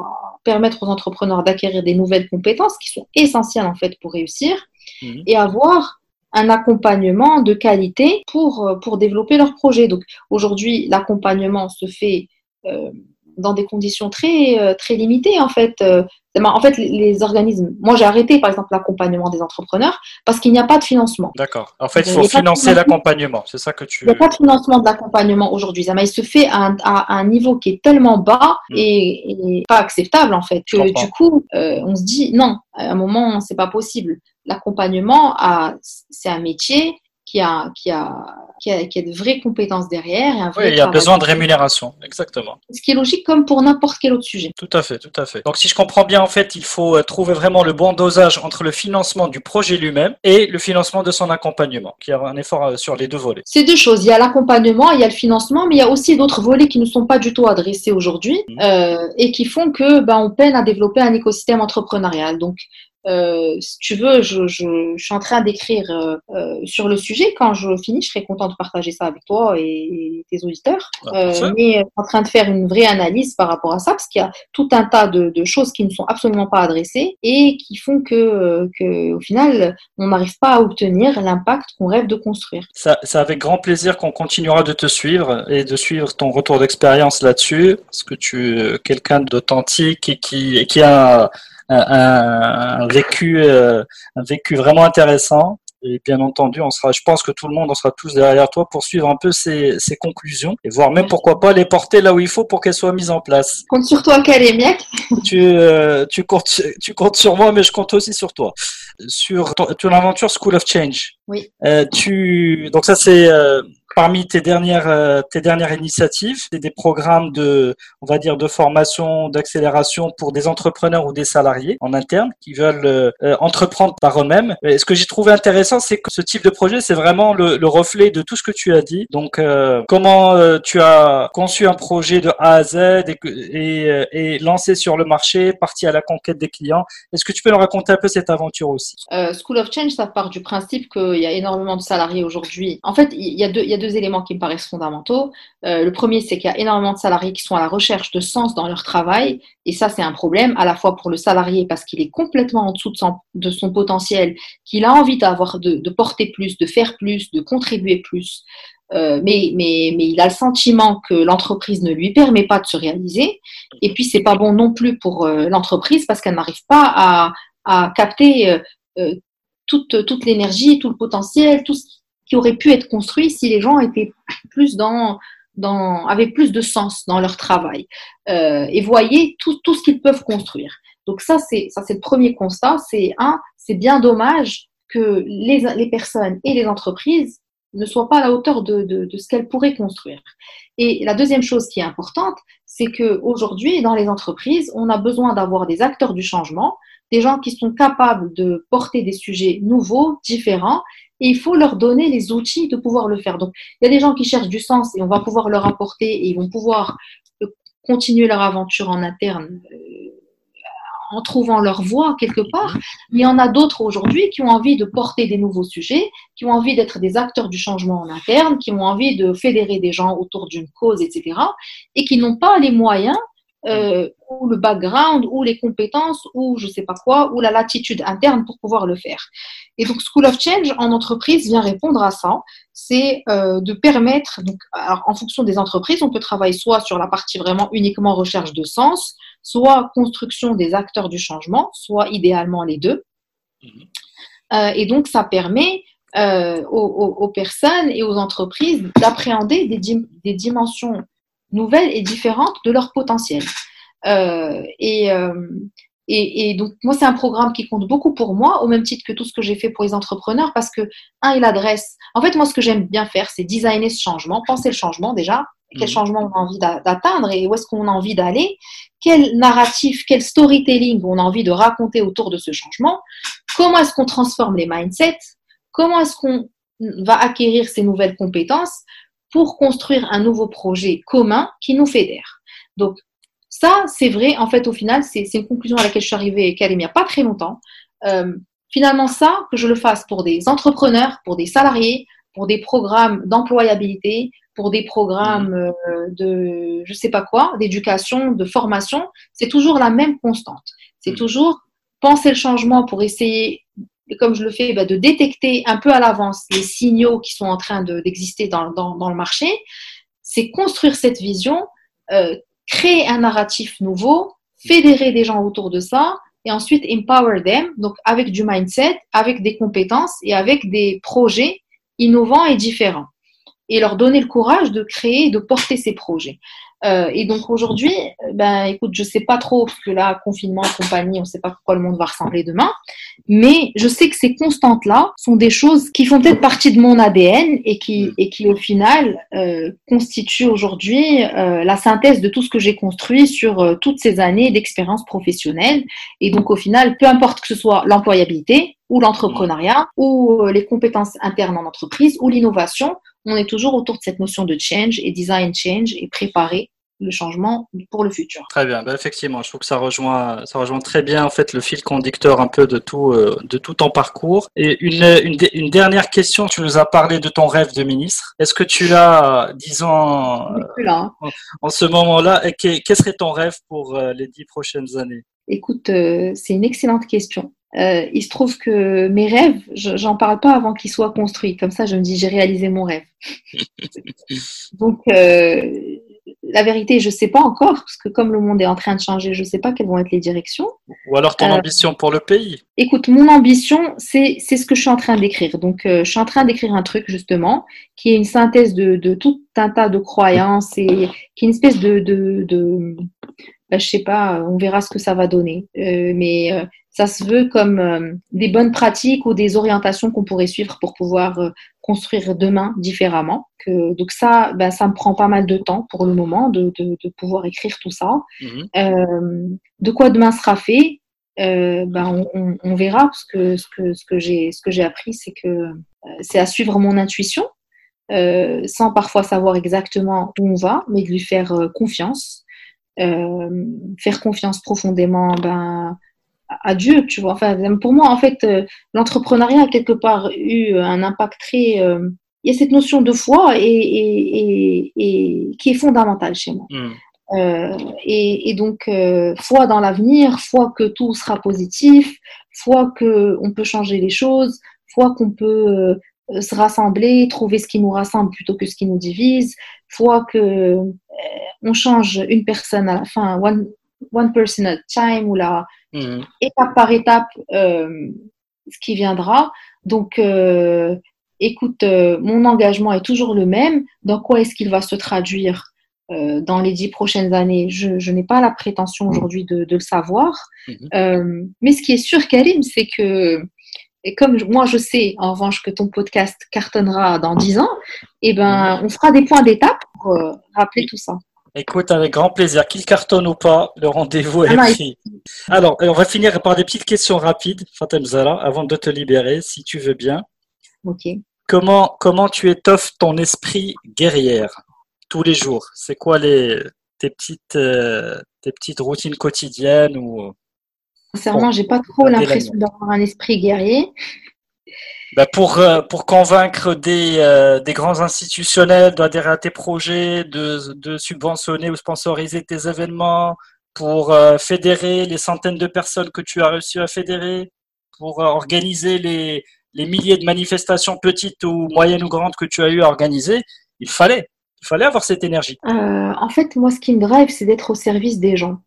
permettre aux entrepreneurs d'acquérir des nouvelles compétences qui sont essentielles en fait pour réussir mmh. et avoir un accompagnement de qualité pour, euh, pour développer leur projet. Donc aujourd'hui, l'accompagnement se fait euh, dans des conditions très, euh, très limitées en fait. en fait, les organismes, moi j'ai arrêté par exemple l'accompagnement des entrepreneurs parce qu'il n'y a pas de financement. D'accord. En fait, il faut financer l'accompagnement, c'est ça que tu. Il n'y a pas de financement de l'accompagnement aujourd'hui. Il se fait à un, à un, niveau qui est tellement bas hmm. et, pas acceptable en fait que du coup, on se dit non, à un moment, c'est pas possible l'accompagnement, c'est un métier qui a, qui, a, qui, a, qui a de vraies compétences derrière. Et un vrai oui, il y a besoin de rémunération, exactement. Ce qui est logique comme pour n'importe quel autre sujet. Tout à fait, tout à fait. Donc si je comprends bien, en fait, il faut euh, trouver vraiment le bon dosage entre le financement du projet lui-même et le financement de son accompagnement, qui a un effort euh, sur les deux volets. C'est deux choses. Il y a l'accompagnement, il y a le financement, mais il y a aussi d'autres volets qui ne sont pas du tout adressés aujourd'hui mmh. euh, et qui font que ben, on peine à développer un écosystème entrepreneurial. Donc euh, si tu veux, je, je, je, suis en train d'écrire euh, euh, sur le sujet. Quand je finis, je serai content de partager ça avec toi et, tes auditeurs. Ah, mais je suis en train de faire une vraie analyse par rapport à ça, parce qu'il y a tout un tas de, de, choses qui ne sont absolument pas adressées et qui font que, que au final, on n'arrive pas à obtenir l'impact qu'on rêve de construire. C'est avec grand plaisir qu'on continuera de te suivre et de suivre ton retour d'expérience là-dessus, parce que tu es quelqu'un d'authentique et qui, et qui a un, vécu, euh, un vécu vraiment intéressant. Et bien entendu, on sera, je pense que tout le monde, on sera tous derrière toi pour suivre un peu ces, ces conclusions et voir même pourquoi pas les porter là où il faut pour qu'elles soient mises en place. Compte sur toi, Kalémiak. tu, euh, tu, comptes, tu comptes sur moi, mais je compte aussi sur toi. Sur ton, ton aventure School of Change. Oui. Euh, tu, donc ça c'est euh, parmi tes dernières euh, tes dernières initiatives, c'est des programmes de on va dire de formation, d'accélération pour des entrepreneurs ou des salariés en interne qui veulent euh, euh, entreprendre par eux-mêmes. Et ce que j'ai trouvé intéressant, c'est que ce type de projet, c'est vraiment le, le, reflet de tout ce que tu as dit. Donc comment tu as conçu un projet de A à Z et, et, et, lancé sur le marché, parti à la conquête des clients. Est-ce que tu peux nous raconter un peu cette aventure aussi? School of Change, ça part du principe qu'il y a énormément de salariés aujourd'hui. En fait, il y a deux y a deux éléments qui me paraissent fondamentaux. Euh, le premier, c'est qu'il y a énormément de salariés qui sont à la recherche de sens dans leur travail. Et ça, c'est un problème à la fois pour le salarié parce qu'il est complètement en dessous de son, de son potentiel, qu'il a envie d'avoir, de, porter plus, de faire plus, de contribuer plus. Euh, mais, mais, mais il a le sentiment que l'entreprise ne lui permet pas de se réaliser. Et puis, c'est pas bon non plus pour euh, l'entreprise parce qu'elle n'arrive pas à, à capter toute, toute l'énergie, tout le potentiel, tout ce qui aurait pu être construit si les gens étaient plus dans, dans avaient plus de sens dans leur travail euh, et voyaient tout, tout ce qu'ils peuvent construire. Donc ça, c'est ça, c'est le premier constat. C'est un, c'est bien dommage que les, les personnes et les entreprises ne soient pas à la hauteur de, de, de ce qu'elles pourraient construire. Et la deuxième chose qui est importante, c'est que aujourd'hui, dans les entreprises, on a besoin d'avoir des acteurs du changement, des gens qui sont capables de porter des sujets nouveaux, différents, et il faut leur donner les outils de pouvoir le faire. Donc, il y a des gens qui cherchent du sens et on va pouvoir leur apporter et ils vont pouvoir euh, continuer leur aventure en interne euh, en trouvant leur voie quelque part. Mais il y en a d'autres aujourd'hui qui ont envie de porter des nouveaux sujets, qui ont envie d'être des acteurs du changement en interne, qui ont envie de fédérer des gens autour d'une cause, etc. et qui n'ont pas les moyens euh, ou le background, ou les compétences, ou je sais pas quoi, ou la latitude interne pour pouvoir le faire. Et donc School of Change en entreprise vient répondre à ça. C'est euh, de permettre, donc, alors, en fonction des entreprises, on peut travailler soit sur la partie vraiment uniquement recherche de sens, soit construction des acteurs du changement, soit idéalement les deux. Mhm. Euh, et donc ça permet euh, aux, aux, aux, personnes et aux entreprises d'appréhender des, des dimensions nouvelles et différentes de leur potentiel. Euh, et, euh, et, et, donc, moi, c'est un programme qui compte beaucoup pour moi, au même titre que tout ce que j'ai fait pour les entrepreneurs, parce que, un, il adresse. En fait, moi, ce que j'aime bien faire, c'est designer ce changement, penser le changement déjà, quel mmh. changement on a envie d'atteindre et où est-ce qu'on a envie d'aller, quel narratif, quel storytelling on a envie de raconter autour de ce changement, comment est-ce qu'on transforme les mindsets, comment est-ce qu'on va acquérir ces nouvelles compétences, pour construire un nouveau projet commun qui nous fédère. Donc, ça, c'est vrai, en fait, au final, c'est une conclusion à laquelle je suis arrivée, Karim, il n'y a pas très longtemps. Euh, finalement, ça, que je le fasse pour des entrepreneurs, pour des salariés, pour des programmes d'employabilité, pour des programmes euh, de, je sais pas quoi, d'éducation, de formation, c'est toujours la même constante. C'est mmh. toujours penser le changement pour essayer comme je le fais, bah, de détecter un peu à l'avance les signaux qui sont en train d'exister dans, le marché, c'est construire cette vision, euh, créer un narratif nouveau, fédérer des gens autour de ça, et ensuite empower them, donc avec du mindset, avec des compétences et avec des projets innovants et différents. Et leur donner le courage de créer, de porter ces projets. Euh, et donc aujourd'hui, ben écoute, je sais pas trop parce que là, confinement, compagnie, on sait pas quoi le monde va ressembler demain. Mais je sais que ces constantes là sont des choses qui font peut-être partie de mon ADN et qui et qui au final euh, constituent aujourd'hui euh, la synthèse de tout ce que j'ai construit sur euh, toutes ces années d'expérience professionnelle. Et donc au final, peu importe que ce soit l'employabilité ou l'entrepreneuriat ou euh, les compétences internes en entreprise ou l'innovation, on est toujours autour de cette notion de change et design change et préparer le changement pour le futur. Très bien, ben, effectivement, je trouve que ça rejoint, ça rejoint très bien en fait le fil conducteur un peu de tout, euh, de tout ton parcours. Et une, une, une, dernière question, tu nous as parlé de ton rêve de ministre. Est-ce que tu as, disons, là. en, en, ce moment-là, quel serait ton rêve pour les dix prochaines années? Écoute, c'est une excellente question. Euh, il se trouve que mes rêves, j'en parle pas avant qu'ils soient construits. Comme ça, je me dis, j'ai réalisé mon rêve. Donc, euh, la vérité, je sais pas encore, parce que comme le monde est en train de changer, je sais pas quelles vont être les directions. Ou alors ton euh, ambition pour le pays Écoute, mon ambition, c'est ce que je suis en train d'écrire. Donc, euh, je suis en train d'écrire un truc, justement, qui est une synthèse de, de, tout un tas de croyances et qui est une espèce de... de, de ben, je sais pas, on verra ce que ça va donner. Euh, mais ça se veut comme euh, des bonnes pratiques ou des orientations qu'on pourrait suivre pour pouvoir euh, construire demain différemment. Que, donc ça, ben, ça me prend pas mal de temps pour le moment de, de, de pouvoir écrire tout ça. Mhm. Euh, de quoi demain sera fait ben, on, on, verra parce que ce que, ce que j'ai ce que j'ai appris, c'est que c'est à suivre mon intuition, sans parfois savoir exactement où on va, mais de lui faire confiance, faire confiance profondément. Ben à Dieu, tu vois. Enfin, pour moi, en fait, euh, l'entrepreneuriat a quelque part eu un impact très. Euh, il y a cette notion de foi et, et, et, qui est fondamentale chez moi. Hmm. Euh, et, donc, foi dans l'avenir, foi que tout sera positif, foi qu'on peut changer les choses, foi qu'on peut se rassembler, trouver ce qui nous rassemble plutôt que ce qui nous divise, foi que on change une personne à la fin, one, one person at a time, ou la, Mhm. étape par étape euh, ce qui viendra. Donc, euh, écoute, euh, mon engagement est toujours le même. Dans quoi est-ce qu'il va se traduire dans les dix prochaines années? Je, n'ai pas la prétention mhm. aujourd'hui de, le savoir. Mhm. mais ce qui est sûr, Karim, c'est que et comme moi je sais en revanche que ton podcast cartonnera dans dix ans, eh ben on fera des points d'étape pour rappeler tout ça. Écoute, avec grand plaisir. Qu'il cartonne ou pas, le rendez-vous est ah pris. Alors, on va finir par des petites questions rapides, Fatem Zala, avant de te libérer, si tu veux bien. Ok. Comment, comment tu étoffes ton esprit guerrière tous les jours? C'est quoi les, tes, petites, euh, tes petites routines quotidiennes ou... Sincèrement, j'ai pas trop l'impression d'avoir un esprit guerrier. Bah, pour, euh, pour convaincre des, euh, des grands institutionnels d'adhérer à tes projets, de, de subventionner ou sponsoriser tes événements, pour euh, fédérer les centaines de personnes que tu as réussi à fédérer, pour organiser les, les milliers de manifestations petites ou moyennes ou grandes que tu as eu à organiser, il fallait, il fallait avoir cette énergie. en fait, moi, ce qui me drive, c'est d'être au service des gens.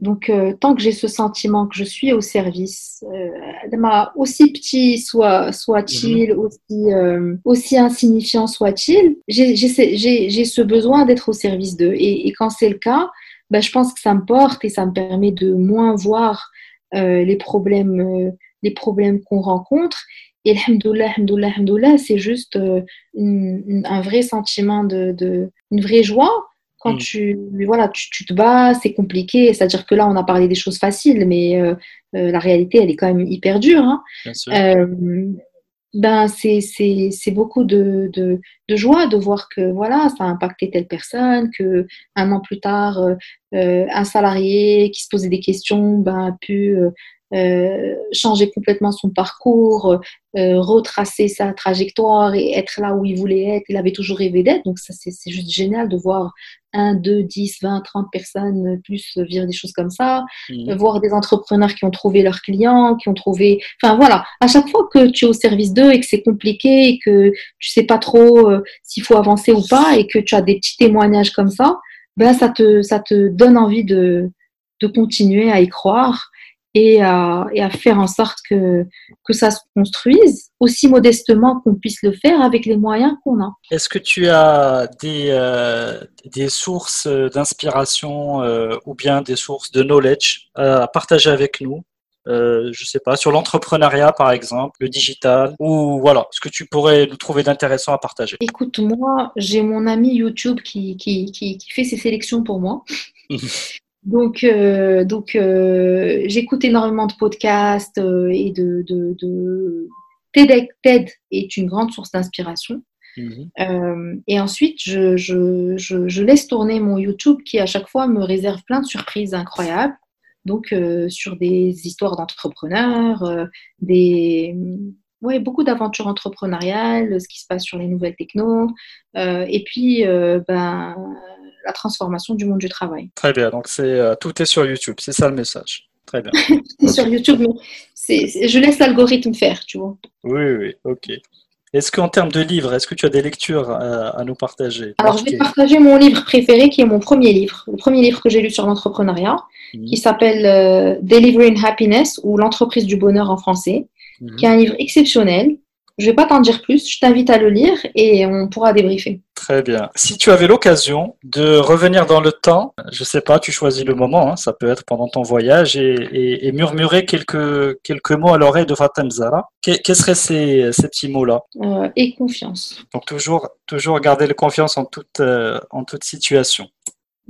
Donc, euh, tant que j'ai ce sentiment que je suis au service, euh, aussi petit soit, soit-il, mhm. aussi, euh, aussi insignifiant soit-il, j'ai ce besoin d'être au service d'eux. Et, et, quand c'est le cas, ben, je pense que ça me porte et ça me permet de moins voir euh, les problèmes, les problèmes qu'on rencontre. Et alhamdoulilah, alhamdoulilah, alhamdoulilah, c'est juste un vrai sentiment de, de, une vraie joie quand mm. tu, voilà, tu, te bats, c'est compliqué. C'est-à-dire que là, on a parlé des choses faciles, mais euh, euh, la réalité, elle est quand même hyper dure. Hein. Euh, ben, c'est beaucoup de, de, de, joie de voir que voilà, ça a impacté telle personne, que un an plus tard, un salarié qui se posait des questions ben, a pu euh, changer complètement son parcours, euh, retracer sa trajectoire et être là où il voulait être. Il avait toujours rêvé d'être. Donc, ça, c'est juste génial de voir 1, 2, 10, 20, 30 personnes plus vivre des choses comme ça. Mmh. Voir des entrepreneurs qui ont trouvé leurs clients, qui ont trouvé. Enfin, voilà. À chaque fois que tu es au service d'eux et que c'est compliqué et que tu sais pas trop euh, s'il faut avancer ou pas et que tu as des petits témoignages comme ça, ben, ça te, ça te donne envie de, de continuer à y croire et à, et à, faire en sorte que, que ça se construise aussi modestement qu'on puisse le faire avec les moyens qu'on a. Est-ce que tu as des, euh, des sources d'inspiration euh, ou bien des sources de knowledge à partager avec nous euh, je sais pas, sur l'entrepreneuriat par exemple, le digital, ou voilà, ce que tu pourrais nous trouver d'intéressant à partager? Écoute, moi, j'ai mon ami YouTube qui, qui, qui, qui fait ses sélections pour moi. Donc, euh, donc euh, j'écoute énormément de podcasts euh, et de, de, de... TED, TED, est une grande source d'inspiration. Mhm. et ensuite, je, je, je, laisse tourner mon YouTube qui, à chaque fois, me réserve plein de surprises incroyables. Donc, sur des histoires d'entrepreneurs, des, ouais, beaucoup d'aventures entrepreneuriales, ce qui se passe sur les nouvelles techno, euh, et puis euh, ben, la transformation du monde du travail. Très bien, donc c'est euh, tout est sur YouTube, c'est ça le message. Très bien. c'est sur YouTube, mais c'est, je laisse l'algorithme faire, tu vois. Oui, oui, ok. Est-ce qu'en termes de livres, est-ce que tu as des lectures à, nous partager? Alors, je vais partager mon livre préféré, qui est mon premier livre, le premier livre que j'ai lu sur l'entrepreneuriat, mhm. qui s'appelle Delivering Happiness ou L'entreprise du bonheur en français. Mhm. qui est un livre exceptionnel. Je ne vais pas t'en dire plus, je t'invite à le lire et on pourra débriefer. Très bien. Si tu avais l'occasion de revenir dans le temps, je ne sais pas, tu choisis le moment, hein, ça peut être pendant ton voyage, et, murmurer quelques, quelques mots à l'oreille de Fatem Zara, quels seraient ces, ces petits mots-là? Euh, Et confiance. Donc toujours, toujours garder la confiance en toute, euh, en toute situation.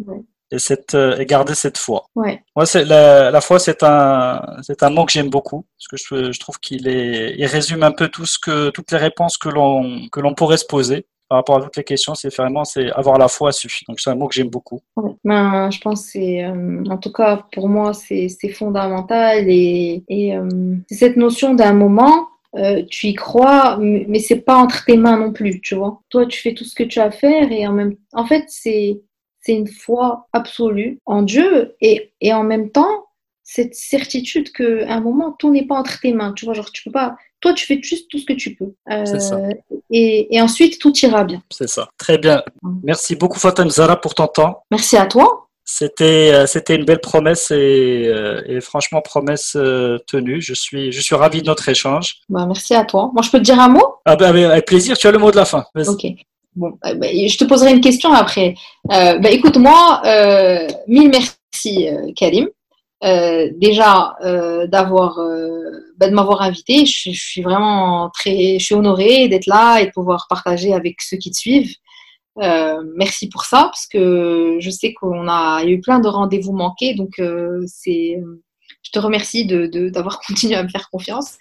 Ouais et, cette, euh, et garder cette foi. Ouais. Moi, c'est la, la foi, c'est un, c'est un mot que j'aime beaucoup parce que je, je trouve qu'il est, il résume un peu tout ce que, toutes les réponses que l'on, que l'on pourrait se poser par rapport à toutes les questions. C'est vraiment, c'est avoir la foi suffit. Donc c'est un mot que j'aime beaucoup. Ben, je pense c'est, euh, en tout cas pour moi, c'est, c'est fondamental et, et euh, c'est cette notion d'un moment. Euh, tu y crois, mais c'est pas entre tes mains non plus, tu vois. Toi, tu fais tout ce que tu as à faire et en même, en fait, c'est c'est une foi absolue en Dieu et, et en même temps, cette certitude qu'à un moment, tout n'est pas entre tes mains. Tu vois, genre, tu peux pas. Toi, tu fais juste tout ce que tu peux. Euh, et, et, ensuite, tout ira bien. C'est ça. Très bien. Merci beaucoup, Fatem Zara, pour ton temps. Merci à toi. C'était, euh, c'était une belle promesse et, euh, et franchement, promesse tenue. Je suis, je suis ravi de notre échange. Bah, merci à toi. Moi, je peux te dire un mot? Ah, bah, Avec plaisir. Tu as le mot de la fin. Ok. Bon, bah, je te poserai une question après. Euh, bah, écoute, moi, euh, mille merci, Karim. Euh, déjà d'avoir bah, de m'avoir invité. Je, je, suis vraiment très, je suis honorée d'être là et de pouvoir partager avec ceux qui te suivent. merci pour ça parce que je sais qu'on a eu plein de rendez-vous manqués, donc c'est je te remercie de, d'avoir continué à me faire confiance.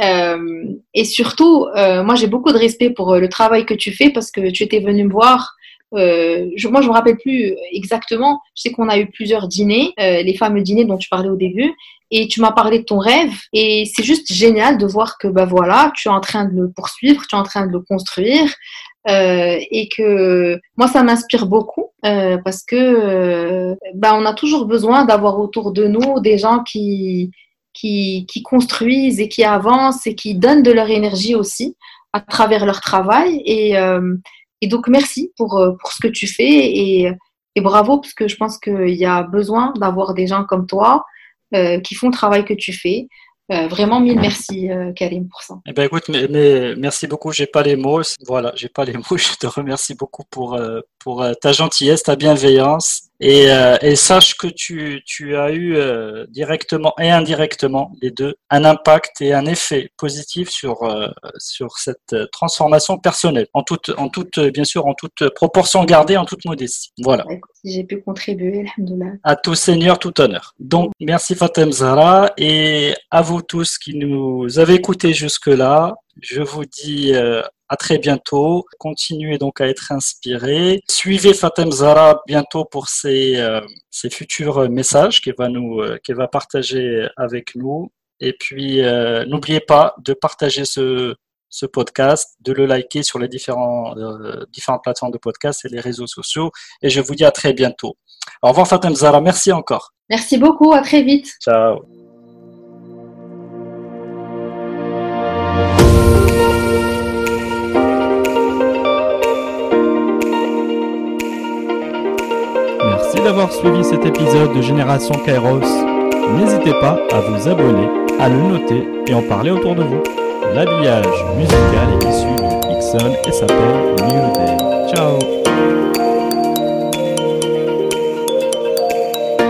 Euh, et surtout, euh, moi j'ai beaucoup de respect pour euh, le travail que tu fais parce que tu étais venu me voir. Euh, je, moi je me rappelle plus exactement. Je sais qu'on a eu plusieurs dîners, euh, les fameux dîners dont tu parlais au début, et tu m'as parlé de ton rêve. Et c'est juste génial de voir que bah voilà, tu es en train de le poursuivre, tu es en train de le construire. Euh, et que moi ça m'inspire beaucoup euh, parce que euh, bah, on a toujours besoin d'avoir autour de nous des gens qui, qui, qui, construisent et qui avancent et qui donnent de leur énergie aussi à travers leur travail et, et donc merci pour, pour ce que tu fais et, bravo parce que je pense qu'il y a besoin d'avoir des gens comme toi qui font le travail que tu fais euh, vraiment mille merci euh, Karim pour ça. Eh ben écoute, mais, merci beaucoup. J'ai pas les mots. Voilà, j'ai pas les mots. Je te remercie beaucoup euh, pour ta gentillesse, ta bienveillance et, euh, et, sache que tu, tu as eu euh, directement et indirectement, les deux, un impact et un effet positif sur, euh, sur cette transformation personnelle, en toute, en toute, bien sûr, en toute proportion gardée, en toute modestie. Voilà. J'ai pu contribuer, À tout Seigneur, tout honneur. Donc, merci Fatem Zara et à vous tous qui nous avez écoutés jusque-là. Je vous dis à très bientôt. Continuez donc à être inspirés. Suivez Fatem Zara bientôt pour ses, euh, ses futurs messages qu'elle va nous, euh, va partager avec nous. Et puis, euh, n'oubliez pas de partager ce, ce podcast, de le liker sur les différents, différentes plateformes de podcast et les réseaux sociaux. Et je vous dis à très bientôt. Au revoir Fatem Zara, merci encore. Merci beaucoup, à très vite. Ciao. d'avoir suivi cet épisode de Génération Kairos. N'hésitez pas à vous abonner, à le noter et en parler autour de vous. L'habillage musical est issu de Ixon et s'appelle New Day. Ciao